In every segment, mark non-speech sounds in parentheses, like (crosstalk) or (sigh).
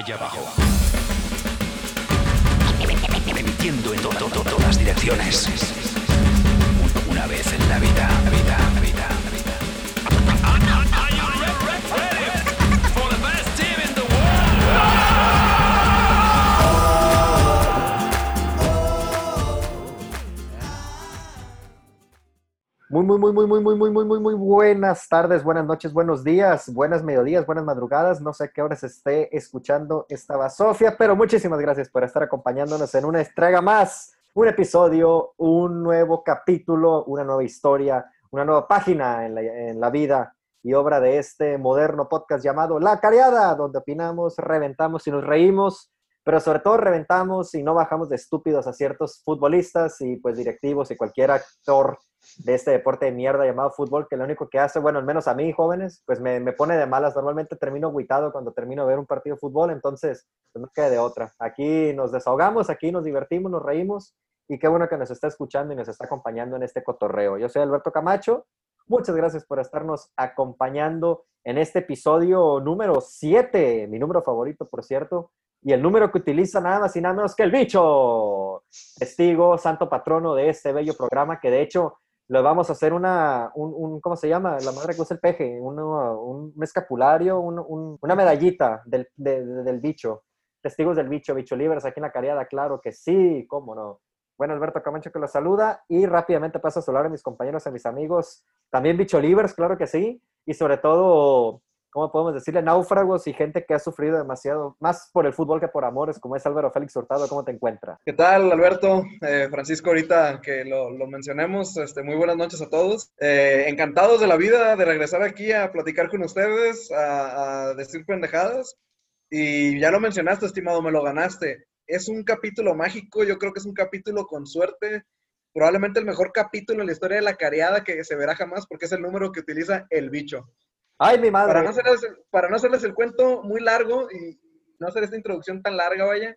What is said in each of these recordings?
allá abajo. Emitiendo en todas direcciones. Una vez en la vida. Muy, muy, muy, muy, muy, muy, muy, muy, muy, muy buenas tardes, buenas noches, buenos días, buenas mediodías, buenas madrugadas. No sé qué hora se esté escuchando esta Sofía, pero muchísimas gracias por estar acompañándonos en una entrega más, un episodio, un nuevo capítulo, una nueva historia, una nueva página en la, en la vida y obra de este moderno podcast llamado La Cariada, donde opinamos, reventamos y nos reímos, pero sobre todo reventamos y no bajamos de estúpidos a ciertos futbolistas y pues directivos y cualquier actor de este deporte de mierda llamado fútbol, que lo único que hace, bueno, al menos a mí, jóvenes, pues me, me pone de malas. Normalmente termino aguitado cuando termino de ver un partido de fútbol, entonces pues no queda de otra. Aquí nos desahogamos, aquí nos divertimos, nos reímos y qué bueno que nos está escuchando y nos está acompañando en este cotorreo. Yo soy Alberto Camacho. Muchas gracias por estarnos acompañando en este episodio número 7, mi número favorito, por cierto, y el número que utiliza nada más y nada menos que el bicho, testigo, santo patrono de este bello programa, que de hecho le vamos a hacer una, un, un, ¿cómo se llama? La madre que usa el peje, un, un escapulario, un, una medallita del, de, del bicho. Testigos del bicho, bicho libres aquí en la cariada, claro que sí, cómo no. Bueno, Alberto Camacho que lo saluda y rápidamente paso a saludar a mis compañeros, a mis amigos, también bicho libres, claro que sí, y sobre todo ¿cómo podemos decirle? Náufragos y gente que ha sufrido demasiado, más por el fútbol que por amores, como es Álvaro Félix Hurtado. ¿Cómo te encuentras? ¿Qué tal, Alberto? Eh, Francisco, ahorita que lo, lo mencionemos, este, muy buenas noches a todos. Eh, encantados de la vida de regresar aquí a platicar con ustedes, a, decir pendejadas. Y ya lo mencionaste, estimado, me lo ganaste. Es un capítulo mágico, yo creo que es un capítulo con suerte, probablemente el mejor capítulo en la historia de la cariada que se verá jamás, porque es el número que utiliza el bicho. ¡Ay, mi madre! Para no, hacerles, para no hacerles el cuento muy largo y no hacer esta introducción tan larga, vaya,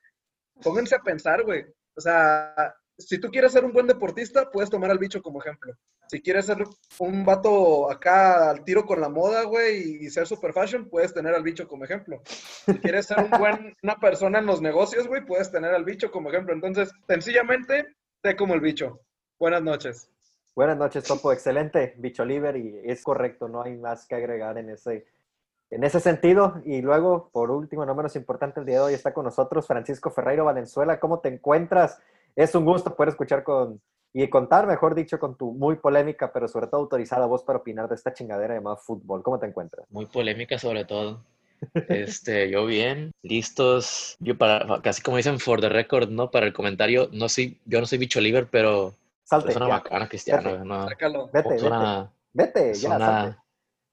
pónganse a pensar, güey. O sea, si tú quieres ser un buen deportista, puedes tomar al bicho como ejemplo. Si quieres ser un vato acá al tiro con la moda, güey, y ser super fashion, puedes tener al bicho como ejemplo. Si quieres ser un buen, una persona en los negocios, güey, puedes tener al bicho como ejemplo. Entonces, sencillamente, sé como el bicho. Buenas noches. Buenas noches, Topo. Excelente, bicho liber, y es correcto, no hay más que agregar en ese, en ese sentido. Y luego, por último, no menos importante, el día de hoy está con nosotros Francisco Ferreiro Valenzuela. ¿Cómo te encuentras? Es un gusto poder escuchar con y contar, mejor dicho, con tu muy polémica, pero sobre todo autorizada voz para opinar de esta chingadera llamada fútbol. ¿Cómo te encuentras? Muy polémica sobre todo. Este, yo bien, listos. Yo para, casi como dicen for the record, ¿no? Para el comentario, no soy, yo no soy bicho liber, pero Salte. es una ya. bacana cristiana. Vete. ¿no? Sácalo. Vete, Es una, vete. Vete, es ya, salte. una,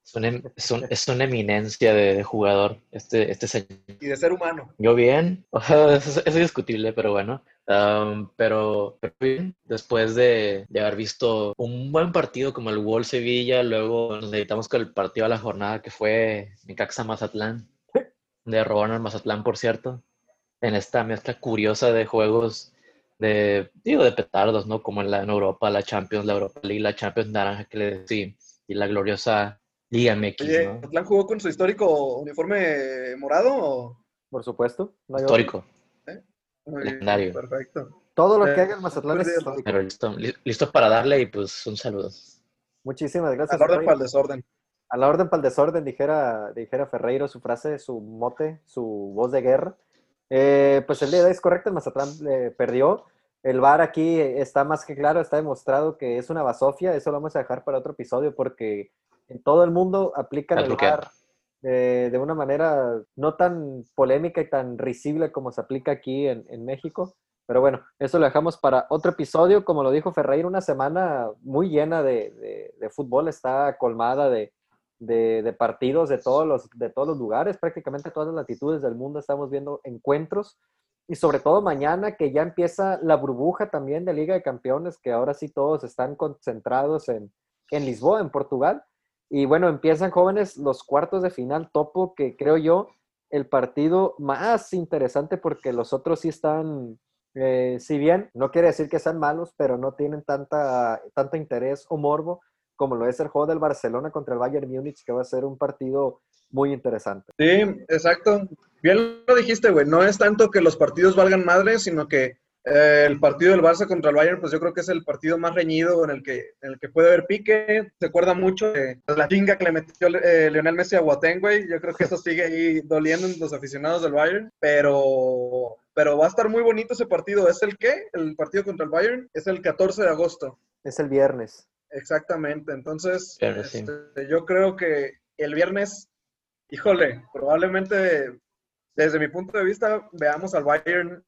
es (laughs) una, es un- es una eminencia de, de jugador, este, este señor. Y de ser humano. Yo bien, (laughs) eso, es- eso es discutible, pero bueno. Um, pero, pero bien, después de, de haber visto un buen partido como el Wall Sevilla, luego nos dedicamos con el partido de la jornada que fue Necaxa Mazatlán, de robaron al Mazatlán, por cierto, en esta mezcla curiosa de juegos de, digo, de petardos, ¿no? Como en, la, en Europa, la Champions, la Europa League, la Champions Naranja, que le sí, y la gloriosa Liga MX, Oye, ¿no? ¿Atlán jugó con su histórico uniforme morado o...? Por supuesto. no hay Histórico. Bien, Legendario. Perfecto. Todo lo que Eh, haga el Mazatlán es histórico. Pero listo, li- listo para darle y pues un saludo. Muchísimas gracias. Al orden Ferreiro. para el desorden. A la orden para el desorden, dijera, dijera Ferreiro su frase, su mote, su voz de guerra. Eh, pues el día de hoy es correcto, el Mazatlán eh, perdió. El VAR aquí está más que claro, está demostrado que es una basofia. Eso lo vamos a dejar para otro episodio porque en todo el mundo aplican el. VAR eh, de una manera no tan polémica y tan risible como se aplica aquí en, en México. Pero bueno, eso lo dejamos para otro episodio. Como lo dijo Ferreiro, una semana muy llena de, de- de fútbol, está colmada de, de, partidos de todos, los, de todos los lugares, prácticamente todas las latitudes del mundo estamos viendo encuentros. Y sobre todo mañana que ya empieza la burbuja también de Liga de Campeones, que ahora sí todos están concentrados en, en Lisboa, en Portugal. Y bueno, empiezan jóvenes los cuartos de final topo, que creo yo el partido más interesante porque los otros sí están, eh, si bien no quiere decir que sean malos, pero no tienen tanta, tanto interés o morbo como lo es el juego del Barcelona contra el Bayern Múnich, que va a ser un partido muy interesante. Sí, exacto. Bien lo dijiste, güey. No es tanto que los partidos valgan madre, sino que eh, el partido del Barça contra el Bayern, pues yo creo que es el partido más reñido en el que, en el que puede haber pique. Se acuerda mucho de la chinga que le metió eh, Lionel Messi a Boateng, güey. Yo creo que eso sigue ahí doliendo en los aficionados del Bayern. Pero, pero va a estar muy bonito ese partido. ¿Es el qué? El partido contra el Bayern es el 14 de agosto. Es el viernes. Exactamente. Entonces, Viernes, sí. este, yo creo que el viernes, híjole, probablemente desde mi punto de vista veamos al Bayern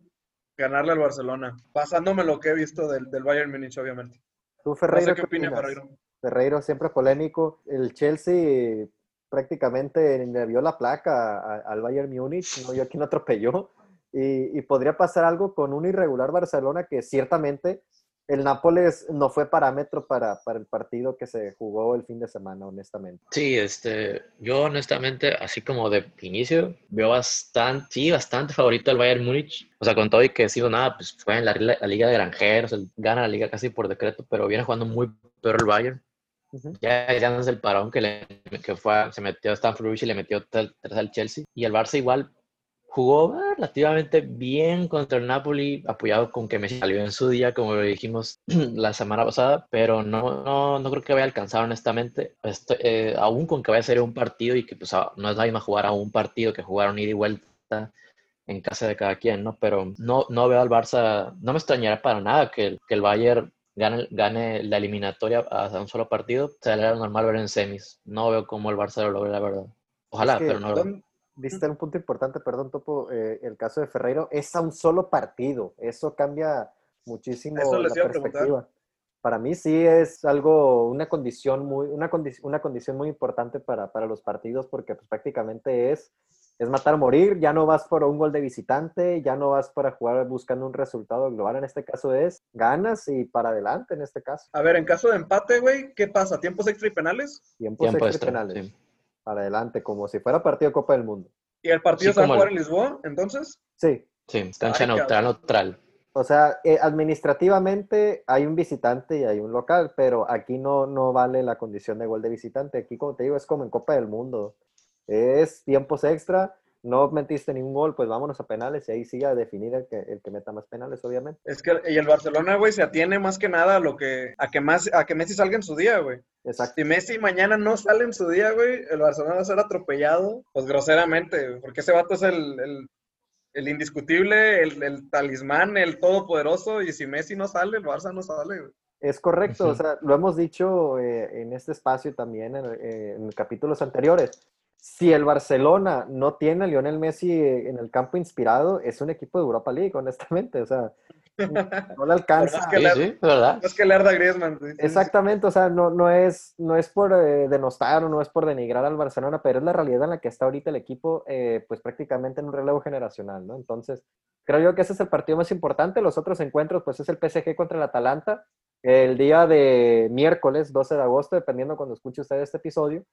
ganarle al Barcelona, pasándome lo que he visto del, del Bayern Múnich, obviamente. ¿Tú, No Ferreiro, sé qué qué opina opinas? Ferreiro. Ferreiro siempre polémico. El Chelsea prácticamente le vio la placa al Bayern Múnich, no vio quién atropelló. Y, y podría pasar algo con un irregular Barcelona que ciertamente el Nápoles no fue parámetro para, para el partido que se jugó el fin de semana, honestamente. Sí, este, yo honestamente, así como de inicio, veo bastante, sí, bastante favorito al Bayern Múnich. O sea, con todo y que decimos nada, pues fue en la, la Liga de Granjeros, el- gana la liga casi por decreto, pero viene jugando muy peor el Bayern. Ujú. Ya, ya no es el parón que, le, que fue, se metió a Stamford Bridge y le metió tres al Chelsea. Y el Barça igual jugó relativamente bien contra el Napoli, apoyado con que Messi salió en su día, como lo dijimos (clears throat) la semana pasada, pero no, no, no creo que vaya a alcanzar honestamente, Esto- eh, aún con que vaya a ser un partido y que pues, a- no es la misma jugar a un partido que jugar un ida y vuelta en casa de cada quien, ¿no? Pero no, no veo al Barça, no me extrañará para nada que, el- que el Bayern gane, gane la eliminatoria a un solo partido, sería normal ver en semis. No veo cómo el Barça lo logre, la verdad. Ojalá, Es que pero no lo ¿Dónde- Viste un punto importante, perdón, Topo, eh, el caso de Ferreiro, es a un solo partido. Eso cambia muchísimo Eso les la iba a preguntar. perspectiva. Para mí sí es algo, una condición muy, una, condi- una condición muy importante para, para los partidos, porque pues prácticamente es, es matar o morir. Ya no vas por un gol de visitante, ya no vas para jugar buscando un resultado global. En este caso es ganas y para adelante, en este caso. A ver, en caso de empate, güey, ¿qué pasa? ¿Tiempos extra y penales? Tiempos tiempo extra y penales. sí. Para adelante, como si fuera partido de Copa del Mundo. ¿Y el partido Sí, se va a jugar el- en Lisboa, entonces? Sí, Sí, cancha neutral, neutral. O sea, eh, administrativamente hay un visitante y hay un local, pero aquí no, no vale la condición de gol de visitante. Aquí, como te digo, es como en Copa del Mundo. Es tiempos extra, no metiste ningún gol, pues vámonos a penales y ahí sigue a definir el que, el que meta más penales, obviamente. Es que y el Barcelona, güey, se atiene más que nada a lo que a que más a que Messi salga en su día, güey. Exacto. Si Messi mañana no sale en su día, güey, el Barcelona va a ser atropellado, pues groseramente, güey, porque ese vato es el, el, el indiscutible, el, el talismán, el todopoderoso, y si Messi no sale, el Barça no sale, güey. Es correcto, o sea, lo hemos dicho eh, en este espacio también en, eh, en capítulos anteriores. Si el Barcelona no tiene a Lionel Messi en el campo inspirado, es un equipo de Europa League, honestamente. O sea, no (laughs) le alcanza. más que Sí, la- sí, ¿verdad? No es que le arda a Griezmann. Exactamente, o sea, no, no, es, no es por eh, denostar o no es por denigrar al Barcelona, pero es la realidad en la que está ahorita el equipo, eh, pues prácticamente en un relevo generacional, ¿no? Entonces, creo yo que ese es el partido más importante. Los otros encuentros, pues es el PSG contra el Atalanta, el día de miércoles, 12 de agosto, dependiendo cuando escuche usted este episodio.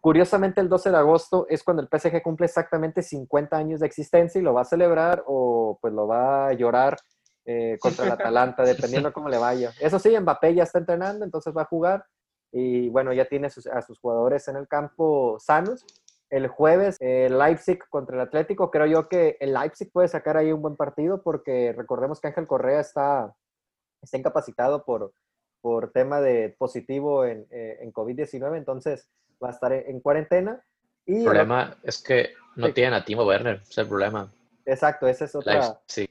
Curiosamente, el 12 de agosto es cuando el PSG cumple exactamente 50 años de existencia y lo va a celebrar o pues lo va a llorar eh, contra el Atalanta, (laughs) dependiendo cómo le vaya. Eso sí, Mbappé ya está entrenando, entonces va a jugar y bueno, ya tiene sus- a sus jugadores en el campo sanos. El jueves, eh, Leipzig contra el Atlético. Creo yo que el Leipzig puede sacar ahí un buen partido porque recordemos que Ángel Correa está, está incapacitado por, por tema de positivo en, eh, en COVID-19, entonces va a estar en, en cuarentena. Y El problema es que no Sí. tienen a Timo Werner, ese es el problema. exacto, esa es otra. Leipzig.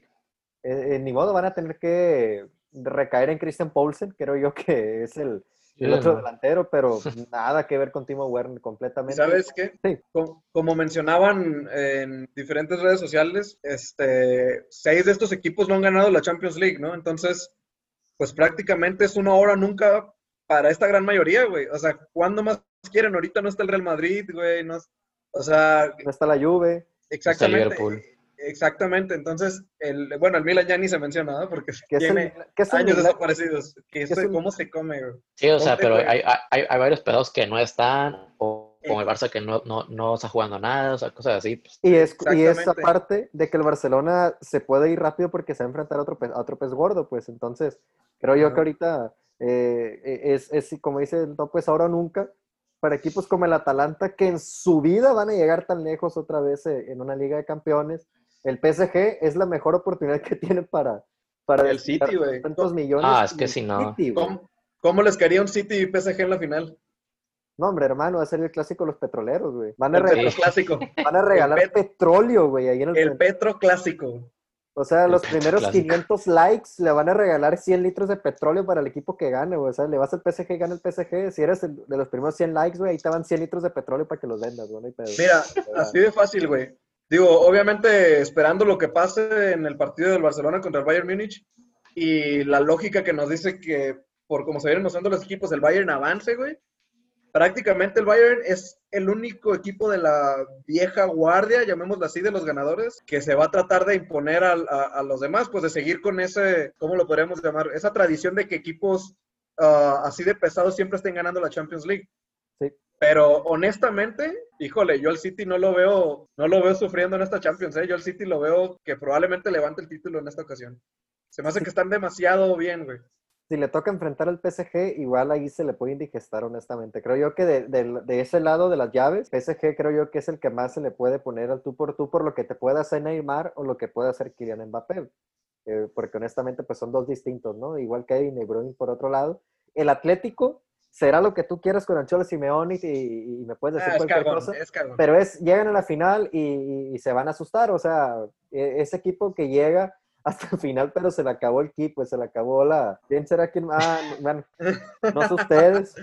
eh, eh, ni modo, van a tener que recaer en Christian Poulsen, creo yo que es el, el Sí, otro no. delantero, pero (laughs) nada que ver con Timo Werner ¿Y completamente. sabes qué? Sí. Como, como mencionaban en diferentes redes sociales, este, seis de estos equipos no han ganado la Champions League, ¿no? Entonces, pues prácticamente es una hora nunca para esta gran mayoría, güey. O sea, ¿cuándo más quieren? Ahorita no está el Real Madrid, güey. No, o sea, No está la Juve, Está exactamente. Liverpool. Exactamente. Entonces, el, bueno, el Milan ya ni se menciona, ¿no? Porque el, tiene es un años desaparecidos. Que es eso- un- ¿Cómo se come, güey? Sí, o sea, ¿Dónde pero hay, hay, hay varios pedos que no están, o con el Barça que no, no, no está jugando nada, o sea, cosas así. pues, Y es, y es Exactamente. aparte de que el Barcelona se puede ir rápido porque se va a enfrentar a otro pez, a otro pez gordo, pues entonces creo yo que ahorita eh, es, es, como dice el topo, es ahora o nunca. para equipos como el Atalanta, que en su vida van a llegar tan lejos otra vez eh, en una Liga de Campeones. El PSG es la mejor oportunidad que (laughs) tiene para, para El City, güey. tantos millones. Ah, es que si no. City. ¿Cómo, cómo les caería un City y PSG en la final? No, hombre, hermano, va a ser el clásico de los petroleros, güey. Van a, El regalar, Petro clásico. van a regalar Pet- petróleo, güey, ahí en el, El Petro clásico. O sea, El los primeros clásico. 500 likes le van a regalar 100 litros de petróleo para el equipo que gane, güey. O sea, le vas al PSG, gana el PSG. Si eres el- de los primeros 100 likes, güey, ahí te van 100 litros de petróleo para que los vendas, güey. no. Mira, así de fácil, güey. Digo, obviamente esperando lo que pase en el partido del Barcelona contra el Bayern Múnich y la lógica que nos dice que por como se vienen mostrando los equipos, el Bayern avance, güey. Prácticamente el Bayern es el único equipo de la vieja guardia, llamémoslo así, de los ganadores, que se va a tratar de imponer a, a los demás, pues de seguir con ese, ¿cómo lo podríamos llamar? Esa tradición de que equipos ah, así de pesados siempre estén ganando la Champions League. Sí. Pero honestamente, híjole, yo al City no lo veo, no lo veo sufriendo en esta Champions, ¿eh? Yo al City lo veo que probablemente levante el título en esta ocasión. Se me hace que están demasiado bien, güey. Si le toca enfrentar al PSG, igual ahí se le puede indigestar, honestamente. Creo yo que de, de- de ese lado de las llaves, PSG creo yo que es el que más se le puede poner al tú por tú por lo que te puede hacer Neymar o lo que puede hacer Kylian Mbappé. Eh, porque honestamente, pues son dos distintos, ¿no? Igual Kevin De Bruyne por otro lado. El Atlético será lo que tú quieras con Ancholo Simeone y, y- y me puedes decir Ah, cualquier cosa. es. Pero es, llegan a la final y, y- y se van a asustar. O sea, e- ese equipo que llega hasta el final, pero se le acabó el equipo, se le acabó la. ¿Quién será quien? Ah, no, bueno, no sé ustedes,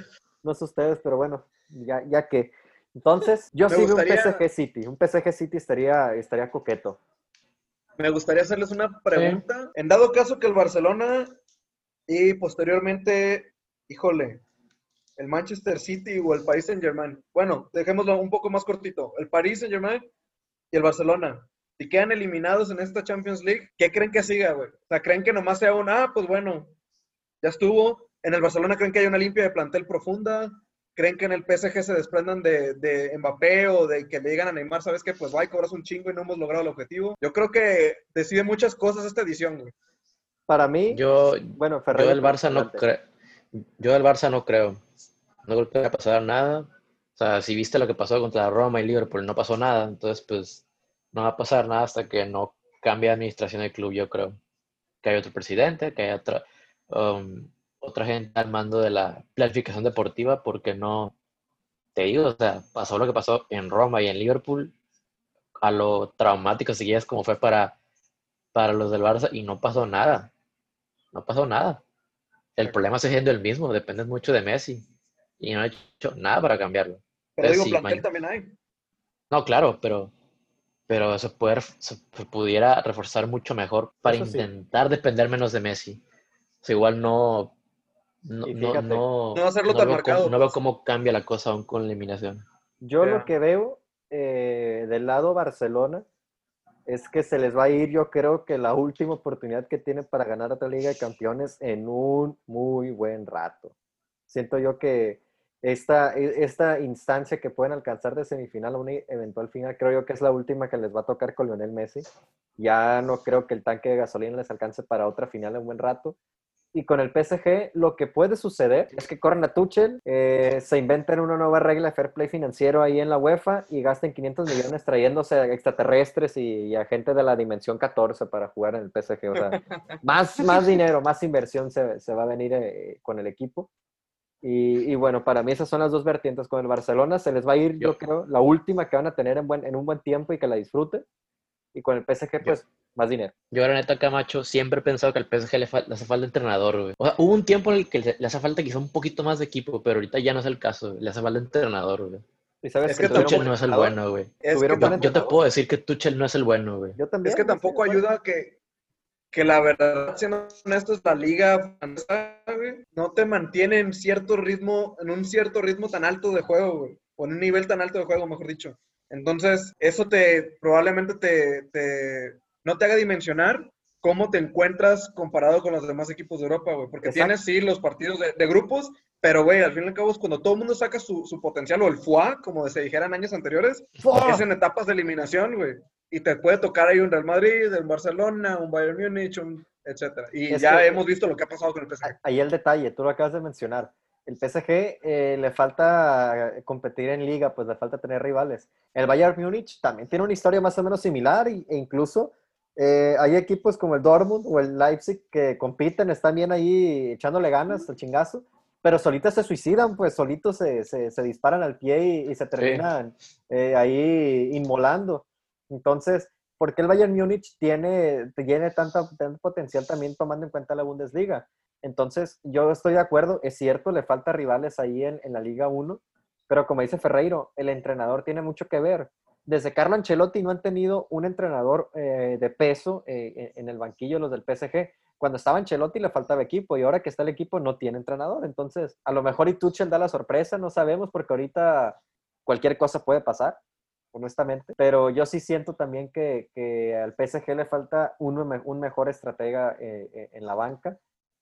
no sé ustedes, pero bueno, ya, ya que. Entonces, yo Me sí veo un gustaría- PSG City. Un PSG City estaría, estaría coqueto. Me gustaría hacerles una pregunta. En dado caso que el Barcelona y posteriormente, híjole, el Manchester City o el Paris Saint Germain. Bueno, dejémoslo un poco más cortito. El Paris Saint Germain y el Barcelona. Si quedan eliminados en esta Champions League, ¿qué creen que siga, güey? O sea, ¿creen que nomás sea un, ah, pues bueno, ya estuvo? ¿En el Barcelona creen que hay una limpia de plantel profunda? ¿Creen que en el PSG se desprendan de, de Mbappé o de que le digan a Neymar, sabes qué? Pues va y cobras un chingo y no hemos logrado el objetivo. Yo creo que decide muchas cosas esta edición, güey. Para mí, Yo, bueno, yo Ferrer. del Barça no creo. Yo del Barça no creo. No creo que vaya a pasar nada. O sea, si viste lo que pasó contra Roma y Liverpool, no pasó nada. Entonces, pues, no va a pasar nada hasta que no cambie de administración del club, yo creo. Que haya otro presidente, que haya otra, um, otra gente al mando de la planificación deportiva, porque no, te digo, o sea, pasó lo que pasó en Roma y en Liverpool, a lo traumático, si quieres, como fue para, para los del Barça, y no pasó nada. No pasó nada. El problema sigue siendo el mismo, depende mucho de Messi. Y no ha hecho nada para cambiarlo. Pero Eh, digo, sí, plantel también hay. No, claro, pero, pero se, puede, se pudiera reforzar mucho mejor para Eso sí. intentar depender menos de Messi. O sea, igual no. No, fíjate, no, no hacerlo tan veo marcado, cómo, no veo pues. cómo cambia la cosa aún con la eliminación. Yo lo que veo eh, del lado Barcelona es que se les va a ir, yo creo que la última oportunidad que tienen para ganar otra Liga de Campeones en un muy buen rato. Siento yo que esta, e- esta instancia que pueden alcanzar de semifinal a una eventual final, creo yo que es la última que les va a tocar con Lionel Messi. Ya no creo que el tanque de gasolina les alcance para otra final en un buen rato. Y con el PSG, lo que puede suceder es que corran a Tuchel, eh, se inventen una nueva regla de fair play financiero ahí en la UEFA y gasten 500 millones trayéndose a extraterrestres y, y a gente de la dimensión 14 para jugar en el PSG. O sea, (laughs) más, más dinero, más inversión se, se va a venir eh, con el equipo. Y, y bueno, para mí esas son las dos vertientes. Con el Barcelona se les va a ir, yo, Yo- creo, la última que van a tener en, buen, en un buen tiempo y que la disfruten. Y con el PSG, pues, más dinero. Yo, la neta, Camacho, siempre he pensado que al PSG le, le hace falta entrenador, güey. O sea, hubo un tiempo en el que le, hace falta quizá un poquito más de equipo, pero ahorita ya no es el caso. Le hace falta entrenador, güey. Y sabes Es que tuvieron Tuchel no es el bueno, güey. Es que Yo, yo te puedo decir que Tuchel no es el bueno, güey. Yo también. Es que tampoco ayuda que, que la verdad, siendo honestos, la liga francesa, güey, no te mantiene en cierto ritmo, en un cierto ritmo tan alto de juego, güey, o en un nivel tan alto de juego, mejor dicho. Entonces, eso te probablemente te, te- no te haga dimensionar cómo te encuentras comparado con los demás equipos de Europa, güey. Porque Exacto. tienes, sí, los partidos de, de grupos, pero, güey, al fin y al cabo, es cuando todo el mundo saca su, su potencial, o el FUA, como se dijeran años anteriores, ¡Fua! es en etapas de eliminación, güey. Y te puede tocar ahí un Real Madrid, un Barcelona, un Bayern Múnich, un etcétera. Y Es ya que- hemos visto lo que ha pasado con el PSG. Ahí el detalle, tú lo acabas de mencionar. El PSG eh, le falta competir en liga, pues le falta tener rivales. El Bayern Múnich también tiene una historia más o menos similar e incluso eh, hay equipos como el Dortmund o el Leipzig que compiten, están bien ahí echándole ganas al chingazo, pero solitos se suicidan, pues solitos se, se, disparan al pie y, se terminan eh, ahí inmolando. Entonces, ¿por qué el Bayern Múnich tiene, tiene tanto, tanto potencial también tomando en cuenta la Bundesliga? Entonces, yo estoy de acuerdo, es cierto, le falta rivales ahí en, en la Liga 1, pero como dice Ferreiro, el entrenador tiene mucho que ver. Desde Carlo Ancelotti no han tenido un entrenador eh, de peso eh, en el banquillo los del PSG. Cuando estaba Ancelotti le faltaba equipo y ahora que está el equipo no tiene entrenador. Entonces, a lo mejor y Tuchel da la sorpresa, no sabemos porque ahorita cualquier cosa puede pasar, honestamente. Pero yo sí siento también que, al PSG le falta un, un mejor estratega eh, en la banca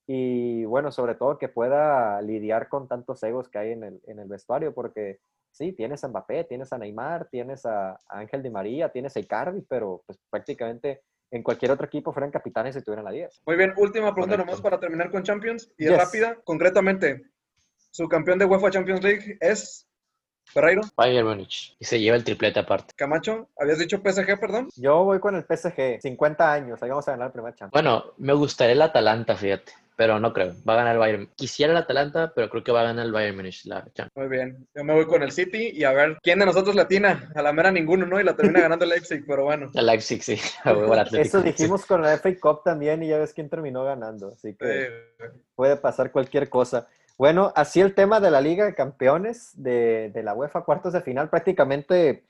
y bueno, sobre todo que pueda lidiar con tantos egos que hay en el, en el vestuario, porque sí, tienes a Mbappé, tienes a Neymar, tienes a, Ángel Di María, tienes a Icardi, pero pues prácticamente en cualquier otro equipo fueran capitanes si tuvieran la 10. Muy bien, última pregunta nomás para terminar con Champions, y es rápida, concretamente, su campeón de UEFA Champions League es Ferreiro. Bayern Múnich. Y se lleva el triplete aparte. Camacho, habías dicho PSG, perdón. Yo voy con el PSG, 50 años, ahí vamos a ganar el primer Champions. Bueno, me gustaría el Atalanta, fíjate pero no creo. Va a ganar el Bayern. Quisiera el Atalanta, pero creo que va a ganar el Bayern Munich la Muy bien. Yo me voy con el City y a ver quién de nosotros latina. A la mera ninguno, ¿no? Y la termina ganando el Leipzig, pero bueno. (laughs) El Leipzig, sí. (laughs) Eso dijimos con la FA Cup también y ya ves quién terminó ganando. Así que puede pasar cualquier cosa. Bueno, así el tema de la Liga de Campeones de, de la UEFA, cuartos de final, prácticamente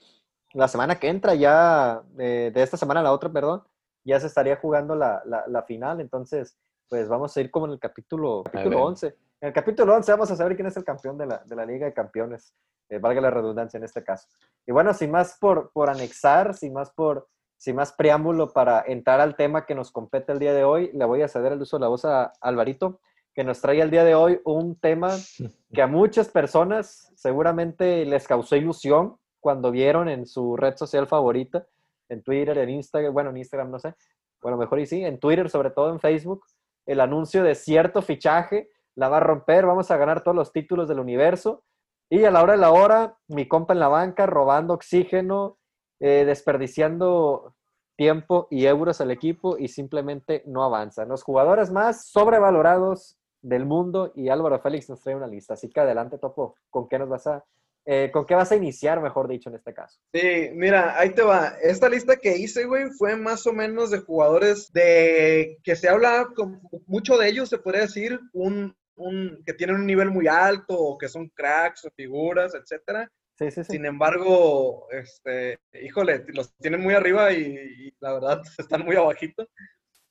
la semana que entra ya, de, de esta semana a la otra, perdón, ya se estaría jugando la, la, la final. Entonces, pues vamos a ir como en el capítulo, capítulo 11. En el capítulo 11 vamos a saber quién es el campeón de la, de la Liga de Campeones, eh, valga la redundancia en este caso. Y bueno, sin más por, por anexar, sin más por sin más preámbulo para entrar al tema que nos compete el día de hoy, le voy a ceder el uso de la voz a Alvarito, que nos trae el día de hoy un tema (laughs) que a muchas personas seguramente les causó ilusión cuando vieron en su red social favorita, en Twitter, en Instagram, bueno, en Instagram no sé, bueno, mejor y sí, en Twitter, sobre todo en Facebook, el anuncio de cierto fichaje, la va a romper, vamos a ganar todos los títulos del universo. Y a la hora de la hora, mi compa en la banca robando oxígeno, eh, desperdiciando tiempo y euros al equipo y simplemente no avanza. Los jugadores más sobrevalorados del mundo y Álvaro Félix nos trae una lista. Así que adelante, Topo, ¿con qué nos vas a, eh, ¿Con qué vas a iniciar, mejor dicho, en este caso? Sí, mira, ahí te va. Esta lista que hice, güey, fue más o menos de jugadores de que se habla, con, mucho de ellos, se podría decir, un, un, que tienen un nivel muy alto o que son cracks o figuras, etcétera. Sí, sí, sí. Sin embargo, este, híjole, los tienen muy arriba y, la verdad (laughs) están muy abajito.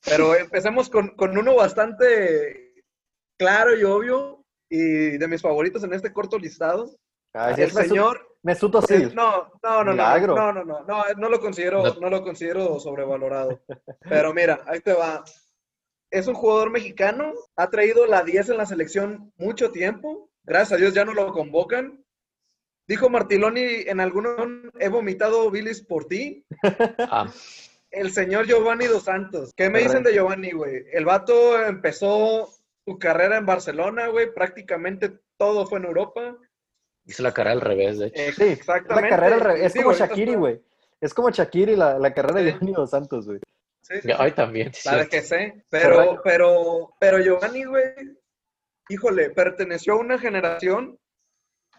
Pero empecemos con, con uno bastante claro y obvio y de mis favoritos en este corto listado. Ah, el señor Mesut Özil. No, no, no, no, no, no, no, no, lo considero, no. lo considero sobrevalorado. Pero mira, ahí te va. Es un jugador mexicano, ha traído la 10 en la selección mucho tiempo. Gracias a Dios ya no lo convocan. Dijo Martiloni en algún he vomitado bilis por ti. (laughs) Ah. El señor Giovanni dos Santos. ¿Qué me dicen de Giovanni, güey? El vato empezó su carrera en Barcelona, güey. Prácticamente todo fue en Europa Hizo la carrera al revés, de hecho. Sí, exactamente. La carrera al revés. Es como Shakiri, güey. Es como Shakiri la, la carrera de Giovanni Dos Santos, güey. Sí, sí. Ay, también. Sabes que sé. Pero, pero, pero Giovanni, güey, híjole, perteneció a una generación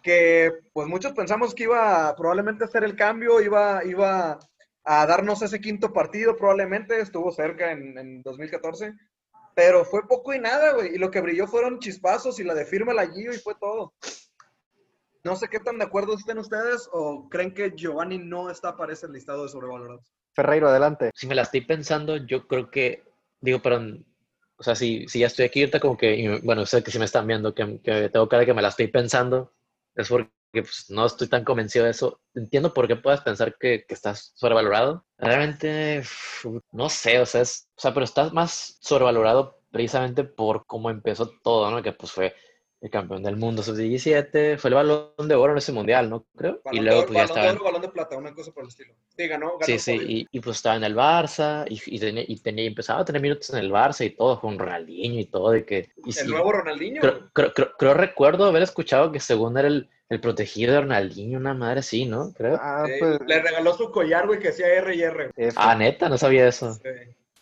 que, pues muchos pensamos que iba probablemente a hacer el cambio, iba, iba a darnos ese quinto partido, probablemente estuvo cerca en, en 2014, pero fue poco y nada, güey. Y lo que brilló fueron chispazos y la de firma la Gio y fue todo. No sé qué tan de acuerdo estén ustedes o creen que Giovanni no está para ese listado de sobrevalorados. Ferreiro, adelante. Si me la estoy pensando, yo creo que, digo, perdón, o sea, si, si ya estoy aquí ahorita como que, bueno, sé que si me están viendo, que, tengo cara de que me la estoy pensando, es porque pues, no estoy tan convencido de eso. Entiendo por qué puedes pensar que, que estás sobrevalorado. Realmente, no sé, o sea, o sea, pero estás más sobrevalorado precisamente por cómo empezó todo, ¿no? Que pues fue el campeón del mundo sub-17, fue el balón de oro en ese mundial, ¿no? Creo. Balón y de luego pues ya balón de estaba... oro, balón de plata, una cosa por el estilo. Sí, ganó, ganó Sí, sí, y, y, pues estaba en el Barça y, y, tenía, y tenía- empezaba a tener minutos en el Barça y todo, con Ronaldinho y todo, de que... El sí, nuevo Ronaldinho. creo, creo, creo- creo recuerdo haber escuchado que según era el, el protegido de Ronaldinho, una madre así, ¿no? Creo. Ah, Eh, pues, Le regaló su collar, güey, que decía R y R. F. Ah, neta, no sabía eso. Sí.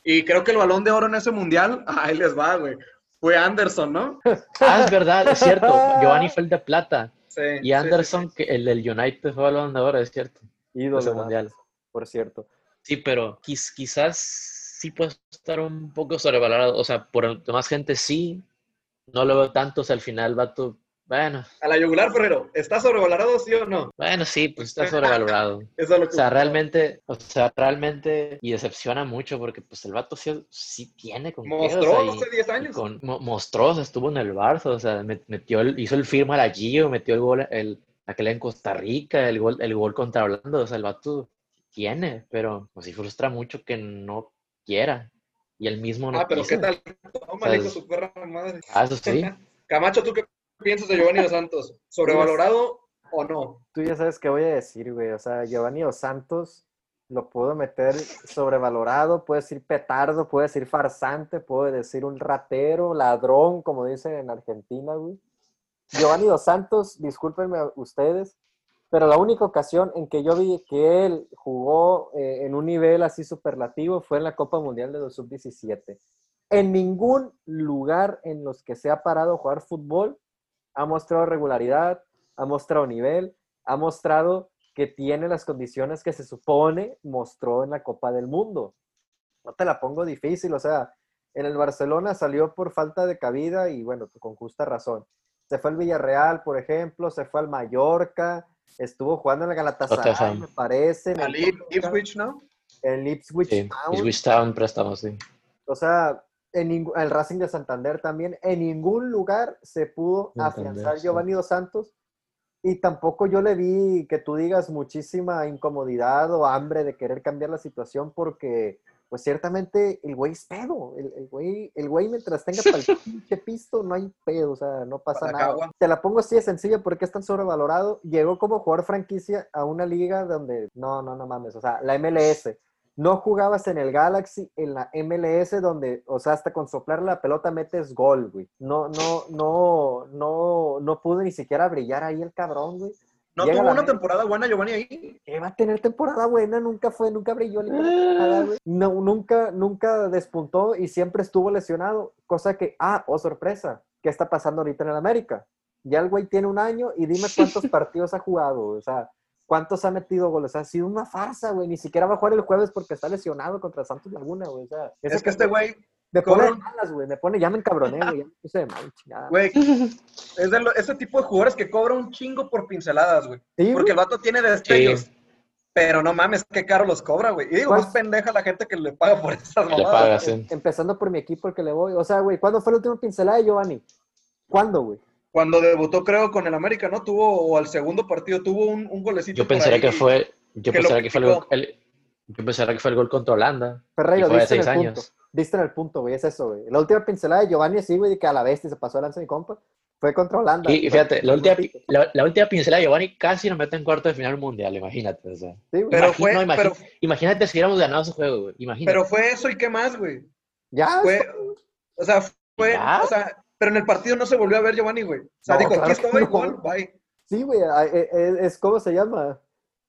Y creo que el balón de oro en ese mundial, (laughs) ahí les va, güey. Fue Anderson, ¿no? (laughs) Ah, es verdad, es cierto. Giovanni fue el de plata. Sí. Y sí, Anderson, que el del United fue balón de oro, es cierto. ídolo, ese mundial. por cierto. Sí, pero quiz- quizás sí puede estar un poco sobrevalorado. O sea, por más gente sí, no lo veo tanto. O sea, al final va tu. Bueno, A la yugular, Ferrero. ¿Está sobrevalorado, sí o no? bueno, sí, pues está sobrevalorado. (laughs) Eso es lo O que. sea, realmente, o sea, realmente, y decepciona mucho porque pues el vato sí, sí tiene con o Mostró sea, y- hace 10 y años. con, mo- mostró, o sea, estuvo en el Barça, o sea, met- metió el- hizo el firma a Gio, metió el gol, el, aquel en Costa Rica, el gol, el gol contra Holanda, o sea, el vato tiene, pero pues sí frustra mucho que no quiera. Y él mismo no Ah, pero quiso. ¿qué tal? Toma, sea, hijo de es- su perra madre. Ah, eso sí. (laughs) Camacho, ¿tú qué piensas de Giovanni Dos Santos? ¿Sobrevalorado o no? Tú ya sabes qué voy a decir, güey. O sea, Giovanni Dos Santos lo puedo meter sobrevalorado, puedo decir petardo, puedo decir farsante, puedo decir un ratero, ladrón, como dicen en Argentina, güey. Giovanni Dos Santos, discúlpenme a ustedes, pero la única ocasión en que yo vi que él jugó eh, en un nivel así superlativo fue en la Copa Mundial de los Sub-17. En ningún lugar en los que se ha parado a jugar fútbol ha mostrado regularidad, ha mostrado nivel, ha mostrado que tiene las condiciones que se supone mostró en la Copa del Mundo. No te la pongo difícil, o sea, en el Barcelona salió por falta de cabida y bueno, con justa razón. Se fue al Villarreal, por ejemplo, se fue al Mallorca, estuvo jugando en el Galatasaray, me parece, en el Ipswich, ¿no? el Ipswich Sí, Town. Ipswich Town préstamo, sí. O sea, en el Racing de Santander también, en ningún lugar se pudo Santander, afianzar sí. Giovanni Dos Santos. Y tampoco yo le vi que tú digas muchísima incomodidad o hambre de querer cambiar la situación porque, pues ciertamente el güey es pedo. El, el güey, el güey mientras tenga para el (laughs) pinche pisto no hay pedo, o sea, no pasa Para nada. Te la pongo así de sencilla porque es tan sobrevalorado. Llegó como jugador franquicia a una liga donde, no, no, no mames, o sea, la MLS. No jugabas en el Galaxy, en la MLS, donde, o sea, hasta con soplar la pelota metes gol, güey. No, no, no, no, no pudo ni siquiera brillar ahí el cabrón, güey. ¿No Llega tuvo una temporada buena Giovanni ahí? ¿Qué va a tener temporada buena? Nunca fue, nunca brilló ni nada, güey. No, nunca, nunca despuntó y siempre estuvo lesionado. Cosa que, ah, oh sorpresa, ¿qué está pasando ahorita en el América? Ya el güey tiene un año y dime cuántos (laughs) partidos ha jugado, o sea, cuántos ha metido goles. Ha sido una farsa, güey. Ni siquiera va a jugar el jueves porque está lesionado contra Santos Laguna, güey. O sea, Es que este güey, me pone de malas, güey. Me pone, ya me encabroné, güey. Ya me puse de mal, chingada. güey, (laughs) es de lo- ese tipo de jugadores que cobra un chingo por pinceladas, güey. Sí, Porque el vato tiene destellos. Pero no mames, qué caro los cobra, güey. Y digo, ¿Cuál? más pendeja la gente que le paga por esas Le mamadas. paga, sí. Empezando por mi equipo al que le voy. O sea, güey, ¿cuándo fue la última pincelada de Giovanni? ¿Cuándo, güey? Cuando debutó, creo, con el América, ¿no? Tuvo, o al segundo partido, tuvo un, un golecito. Yo pensaría que fue, yo que pensaría que fue el, el- yo pensaría que fue el gol contra Holanda. Ferreiro, de diste en el seis punto. años. Diste en el punto, güey. Es eso, güey. La última pincelada de Giovanni, sí, güey, que a la bestia se pasó de lanza mi compa, fue contra Holanda. Y, y fíjate, la última, Sí, la, la última pincelada de Giovanni casi nos mete en cuarto de final mundial, imagínate. O sea. güey. Pero Imagino- fue, imagi- pero, Imagínate si hubiéramos ganado ese juego, güey. Imagínate. pero fue eso y qué más, güey. Ya, Fue, o sea, fue, ¿Ya? o sea, pero en el partido no se volvió a ver Giovanni, güey. O sea, No, dijo, claro aquí estoy, no. gol, bye. sí, güey. e- e- Es, ¿cómo se llama?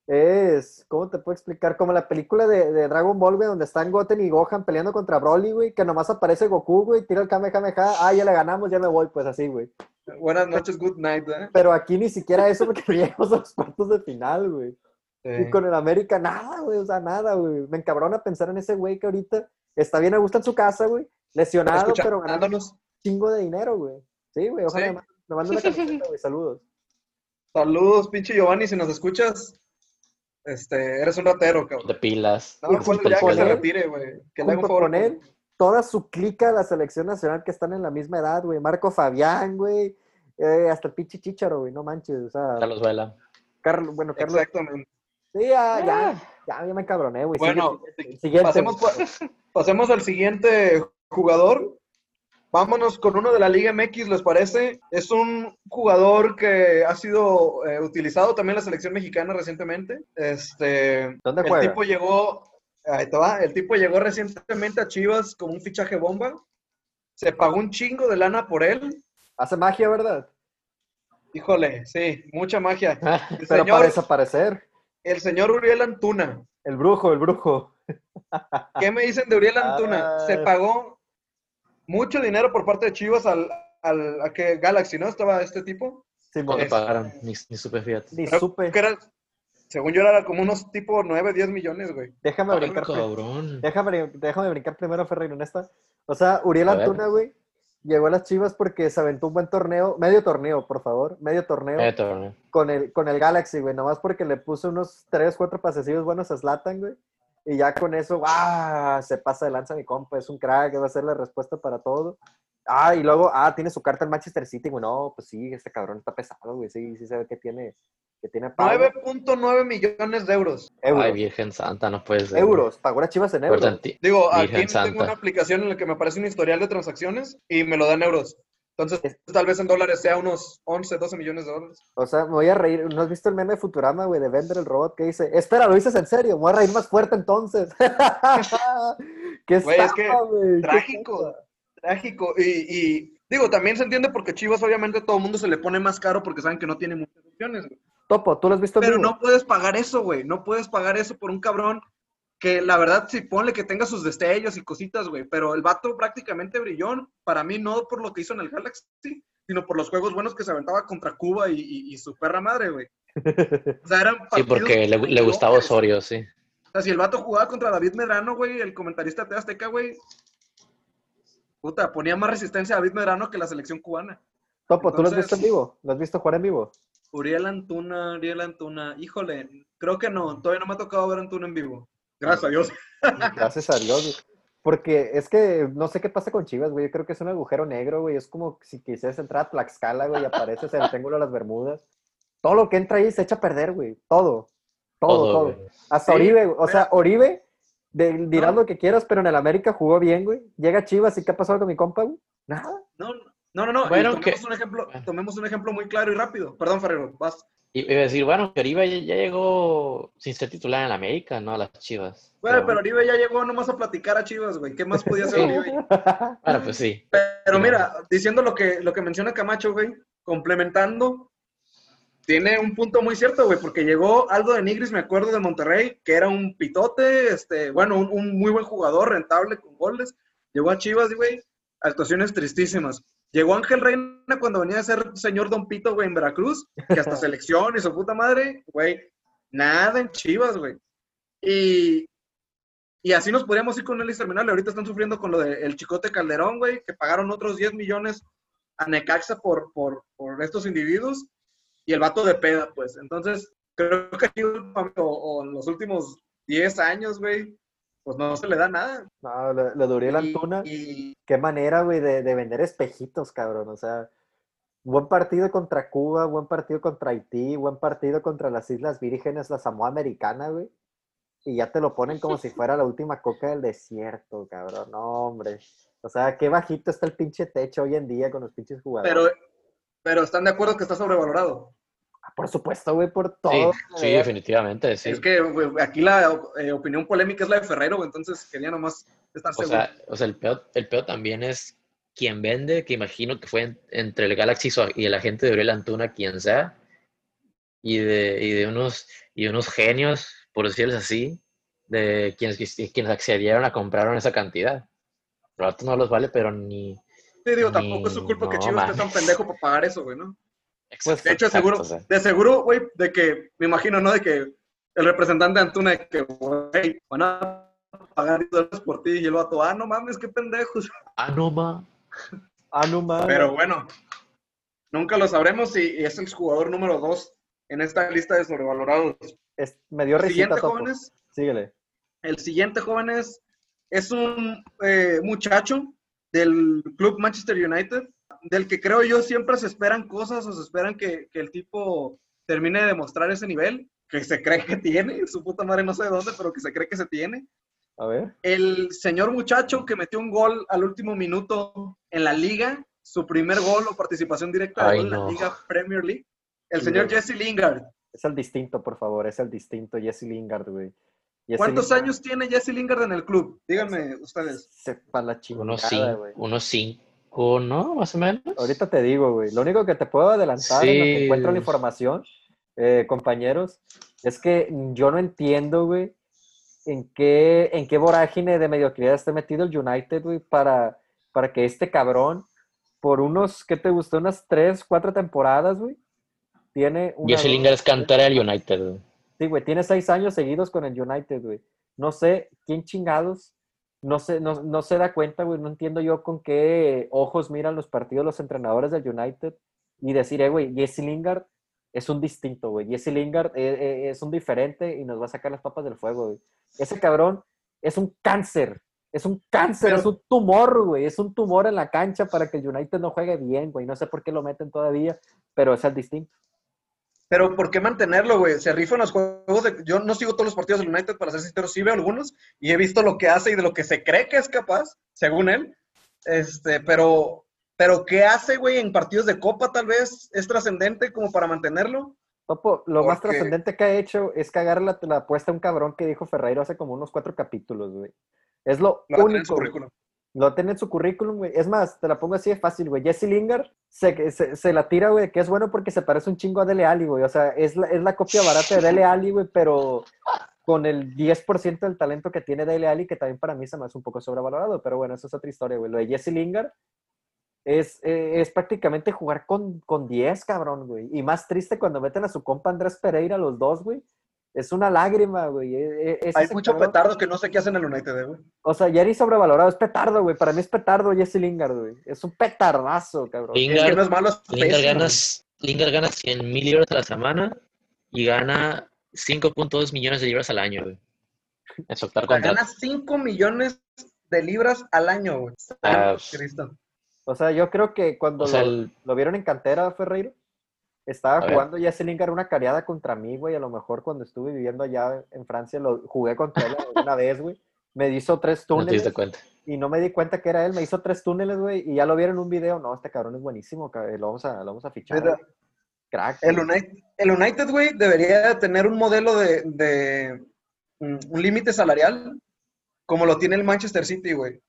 Es, ¿cómo te puedo explicar? Como la película de, de Dragon Ball, güey, donde están Goten y Gohan peleando contra Broly, güey, que nomás aparece Goku, güey, tira el Kamehameha, ah, ya le ganamos, ya me voy, pues así, güey. Buenas noches, good night, ¿eh? Pero aquí ni siquiera eso porque (laughs) llegamos a los cuartos de final, güey. Y con el América, nada, güey, o sea, nada, güey. Me encabrona pensar en ese güey que ahorita está bien a gusto en su casa, güey. Lesionado, pero Escuchándonos. Chingo de dinero, güey. Sí, güey, ojalá Sí. me, mande una (laughs) camiseta, güey, saludos. Saludos, pinche Giovanni, si nos escuchas. Este, eres un ratero, cabrón. de pilas. No, Y pues junto ya que con se él- retire, güey. Que le haga un Junto favor. con él, toda su clica de la selección nacional que están en la misma edad, güey. Marco Fabián, güey. eh, hasta el pinche Chicharo, güey, no manches. O sea, Carlos Vela. Carlos, bueno, Carlos. Exactamente. Sí, ya, ya, ya, ya me encabroné, güey. Bueno, Sigue- siguiente. Pasemos, pa- pasemos al siguiente jugador. Vámonos con uno de la Liga MX, ¿les parece? Es un jugador que ha sido eh, utilizado también en la selección mexicana recientemente. Este, ¿Dónde el tipo llegó, ahí te va, el tipo llegó recientemente a Chivas con un fichaje bomba. Se pagó un chingo de lana por él. Hace magia, ¿verdad? Híjole, sí, mucha magia. (laughs) El Pero señor, para desaparecer. el señor Uriel Antuna. El brujo, el brujo. ¿Qué me dicen de Uriel Antuna? (laughs) Ah. Se pagó mucho dinero por parte de Chivas al, al a que Galaxy, ¿no? Estaba este tipo. Simón. No le pagaron, ni, ni supe, fíjate. Ni Creo supe. que era, según yo era como unos tipo 9, 10 millones, güey. Déjame Ay, brincar. cabrón. Déjame, déjame brincar primero, Ferreiro, en esta. O sea, Uriel A ver. Antuna, güey, llegó a las Chivas porque se aventó un buen torneo, medio torneo, por favor, medio torneo Eh, torneo. con el, con el Galaxy, güey, nomás porque le puso unos 3, 4 pasecillos buenos a Zlatan, güey. Y ya con eso, ¡ah! Se pasa de lanza mi compa, es un crack, va a ser la respuesta para todo. Ah, y luego, ah, tiene su carta en Manchester City, güey. No, pues sí, este cabrón está pesado, güey. Sí, sí se ve que tiene, que tiene power. 9.9 millones de euros. euros. Ay, Virgen Santa, no puede ser. euros, pagó las Chivas en euros. Digo, Virgen aquí Santa. tengo una aplicación en la que me aparece un historial de transacciones y me lo dan euros. Entonces, Es- tal vez en dólares sea unos 11, 12 millones de dólares. O sea, me voy a reír. ¿No has visto el meme de Futurama, güey, de Bender el robot que dice, espera, lo dices en serio, me voy a reír más fuerte entonces? (laughs) ¿Qué Güey, es que trágico. Trágico. Y, y, digo, también se entiende porque Chivas, obviamente, todo el mundo se le pone más caro porque saben que no tiene muchas opciones, güey. Topo, ¿tú lo has visto Pero vivo? no puedes pagar eso, güey. No puedes pagar eso por un cabrón que la verdad sí ponle que tenga sus destellos y cositas, güey. Pero el vato prácticamente brilló. Para mí no por lo que hizo en el Galaxy, sino por los juegos buenos que se aventaba contra Cuba y, y- y su perra madre, güey. O sea, eran (laughs) Sí, porque le, le gustaba. Osorio, sí. O sea, si el vato jugaba contra David Medrano, güey, el comentarista de Azteca, güey, puta, ponía más resistencia a David Medrano que la selección cubana. Topo, ¿tú lo has visto en vivo? ¿Lo has visto jugar en vivo? Uriel Antuna, Uriel Antuna, híjole, creo que no, todavía no me ha tocado ver a Antuna en vivo. Gracias a Dios. (laughs) Gracias a Dios, güey. Porque es que no sé qué pasa con Chivas, güey. Yo creo que es un agujero negro, güey. Es como si quisieras entrar a Tlaxcala, güey, y apareces en el Triángulo de las Bermudas. Todo lo que entra ahí se echa a perder, güey. Todo. Todo, todo. güey. Hasta Sí, Oribe, güey. O sea. Oribe, de, dirás No. lo que quieras, pero en el América jugó bien, güey. Llega Chivas y ¿qué ha pasado con mi compa, güey? Nada. No, no, no, no. Bueno, tomemos, que- un ejemplo, tomemos un ejemplo muy claro y rápido. Perdón, Ferrero, vas. Y iba a decir, bueno, que Oribe ya, llegó sin ser titular en la América, ¿no? A las Chivas. Bueno, Pero- pero Oribe ya llegó nomás a platicar a Chivas, güey. ¿Qué más podía hacer. Oribe? (laughs) Bueno, pues sí. Pero mira, diciendo lo que, lo que menciona Camacho, güey, complementando, tiene un punto muy cierto, güey, porque llegó Aldo de Nigris, me acuerdo de Monterrey, que era un pitote, este, bueno, un, un muy buen jugador, rentable con goles. Llegó a Chivas, güey, actuaciones tristísimas. Llegó Ángel Reina cuando venía a ser señor Don Pito, güey, en Veracruz, que hasta selección y su puta madre, güey, nada en Chivas, güey. Y, y así nos podríamos ir con Nelly Terminal. Ahorita están sufriendo con lo del Chicote Calderón, güey, que pagaron otros 10 millones a Necaxa por, por, por estos individuos y el vato de peda, pues. Entonces, creo que en los últimos 10 años, güey, pues no se le da nada. No, lo, lo de Uriel Y- Antuna. y, Qué manera, güey, de, de vender espejitos, cabrón. O sea, buen partido contra Cuba, buen partido contra Haití, buen partido contra las Islas Vírgenes, la Samoa Americana, güey. Y ya te lo ponen como si fuera la última coca del desierto, cabrón. No, hombre. O sea, qué bajito está el pinche techo hoy en día con los pinches jugadores. pero, pero están de acuerdo que está sobrevalorado. Por supuesto, güey, por Sí, todo. sí, definitivamente, sí. Es que güey, aquí la eh, opinión polémica es la de Ferrero, güey, entonces quería nomás estar O seguro. sea, o sea el, peor, el peor también es quien vende, que imagino que fue en- entre el Galaxy y el agente de Uriel Antuna, quien sea, y de, y de unos, y unos genios, por decirles así, de quienes, quienes accedieron a comprar esa cantidad. Otros no los vale, pero ni... sí, digo, ni- tampoco es su culpa que Chivas esté tan pendejo para pagar eso, güey, ¿no? Pues, De hecho, seguro, de seguro, güey, de que, me imagino, ¿no? De que el representante de Antuna, de que, güey, van a pagar 10 dólares por ti, y el vato, ah, no mames, qué pendejos. Ah, no, ma. Ah, no mames. Pero bueno, nunca lo sabremos y, y es el jugador número 2 en esta lista de sobrevalorados. Es- me dio El risita, jóvenes, Síguele. el siguiente, jóvenes, es un eh, muchacho del club Manchester United, del que creo yo siempre se esperan cosas o se esperan que, que el tipo termine de demostrar ese nivel que se cree que tiene, su puta madre no sé de dónde, pero que se cree que se tiene. A ver. El señor muchacho que metió un gol al último minuto en la liga, su primer gol o participación directa Ay, en no. la Liga Premier League, el señor. Jesse Lingard. Es el distinto, por favor, es el distinto Jesse Lingard, güey. Jesse ¿Cuántos Lingard años tiene Jesse Lingard en el club? Díganme ustedes. Sepa la chingada, Unos cinco, güey. unos cinco, ¿no? Más o menos. Ahorita te digo, güey. Lo único que te puedo adelantar en lo que Sí. encuentro la información, eh, compañeros, es que yo no entiendo, güey, en qué, en qué vorágine de mediocridad esté metido el United, güey, para, para que este cabrón, por unos, ¿qué te gustó? Unas tres, cuatro temporadas, güey, tiene una, Jesse dos, Lingard es cantera del United. güey. Sí, güey, tiene seis años seguidos con el United, güey. No sé quién chingados, no se, no, no se da cuenta, güey. No entiendo yo con qué ojos miran los partidos los entrenadores del United y decir, eh, güey, Jesse Lingard es un distinto, güey. Jesse Lingard eh, eh, es un diferente y nos va a sacar las papas del fuego, güey. Ese cabrón es un cáncer, es un cáncer, Pero- es un tumor, güey. Es un tumor en la cancha para que el United no juegue bien, güey. No sé por qué lo meten todavía, pero es el distinto. Pero ¿por qué mantenerlo, güey? Se rifan los juegos de... Yo no sigo todos los partidos del United, para ser sincero, sí veo algunos y he visto lo que hace y de lo que se cree que es capaz, según él. Este, pero, pero ¿qué hace, güey, en partidos de Copa tal vez? ¿Es trascendente como para mantenerlo? Topo, lo más trascendente que ha hecho es cagar la, la apuesta a un cabrón que dijo Ferreiro hace como unos cuatro capítulos, güey. Es lo, Lo único. Lo tiene en su currículum, güey. Es más, te la pongo así de fácil, güey. Jesse Lingard se, se, se la tira, güey, que es bueno porque se parece un chingo a Dele Alli, güey. O sea, es la, es la copia barata de Dele Alli, güey, pero con el 10% del talento que tiene Dele Alli, que también para mí se me hace un poco sobrevalorado. Pero bueno, eso es otra historia, güey. Lo de Jesse Lingard es, eh, es prácticamente jugar con, con 10, cabrón, güey. Y más triste cuando meten a su compa Andrés Pereira, los dos, güey. Es una lágrima, güey. E- e- es Hay mucho cabrón- petardo que no sé qué hacen en el United, eh, güey. o sea, ni sobrevalorado, es petardo, güey. Para mí es petardo Jesse Lingard, güey. Es un petardazo, cabrón. Es Lingard, que no es malo, es Lingard pésimo, ganas, Lingard gana 100 mil libras a la semana y gana 5.2 millones de libras al año, güey. Güey. contrato. Gana 5 millones de libras al año, güey. Ah, Cristo. O sea, yo creo que cuando O sea, lo, el- lo vieron en cantera, Ferreiro, estaba A ver. jugando Jesse Lingard una cariada contra mí, güey. A lo mejor cuando estuve viviendo allá en Francia, lo jugué contra él una vez, güey. Me hizo tres no te túneles diste cuenta. y no me di cuenta que era él. Me hizo tres túneles, güey, y ya lo vieron en un video. No, este cabrón es buenísimo, cabrón. Lo vamos a, lo vamos a fichar. Crack. El. United, el United, güey, debería de tener un modelo de, de un límite salarial como lo tiene el Manchester City, güey.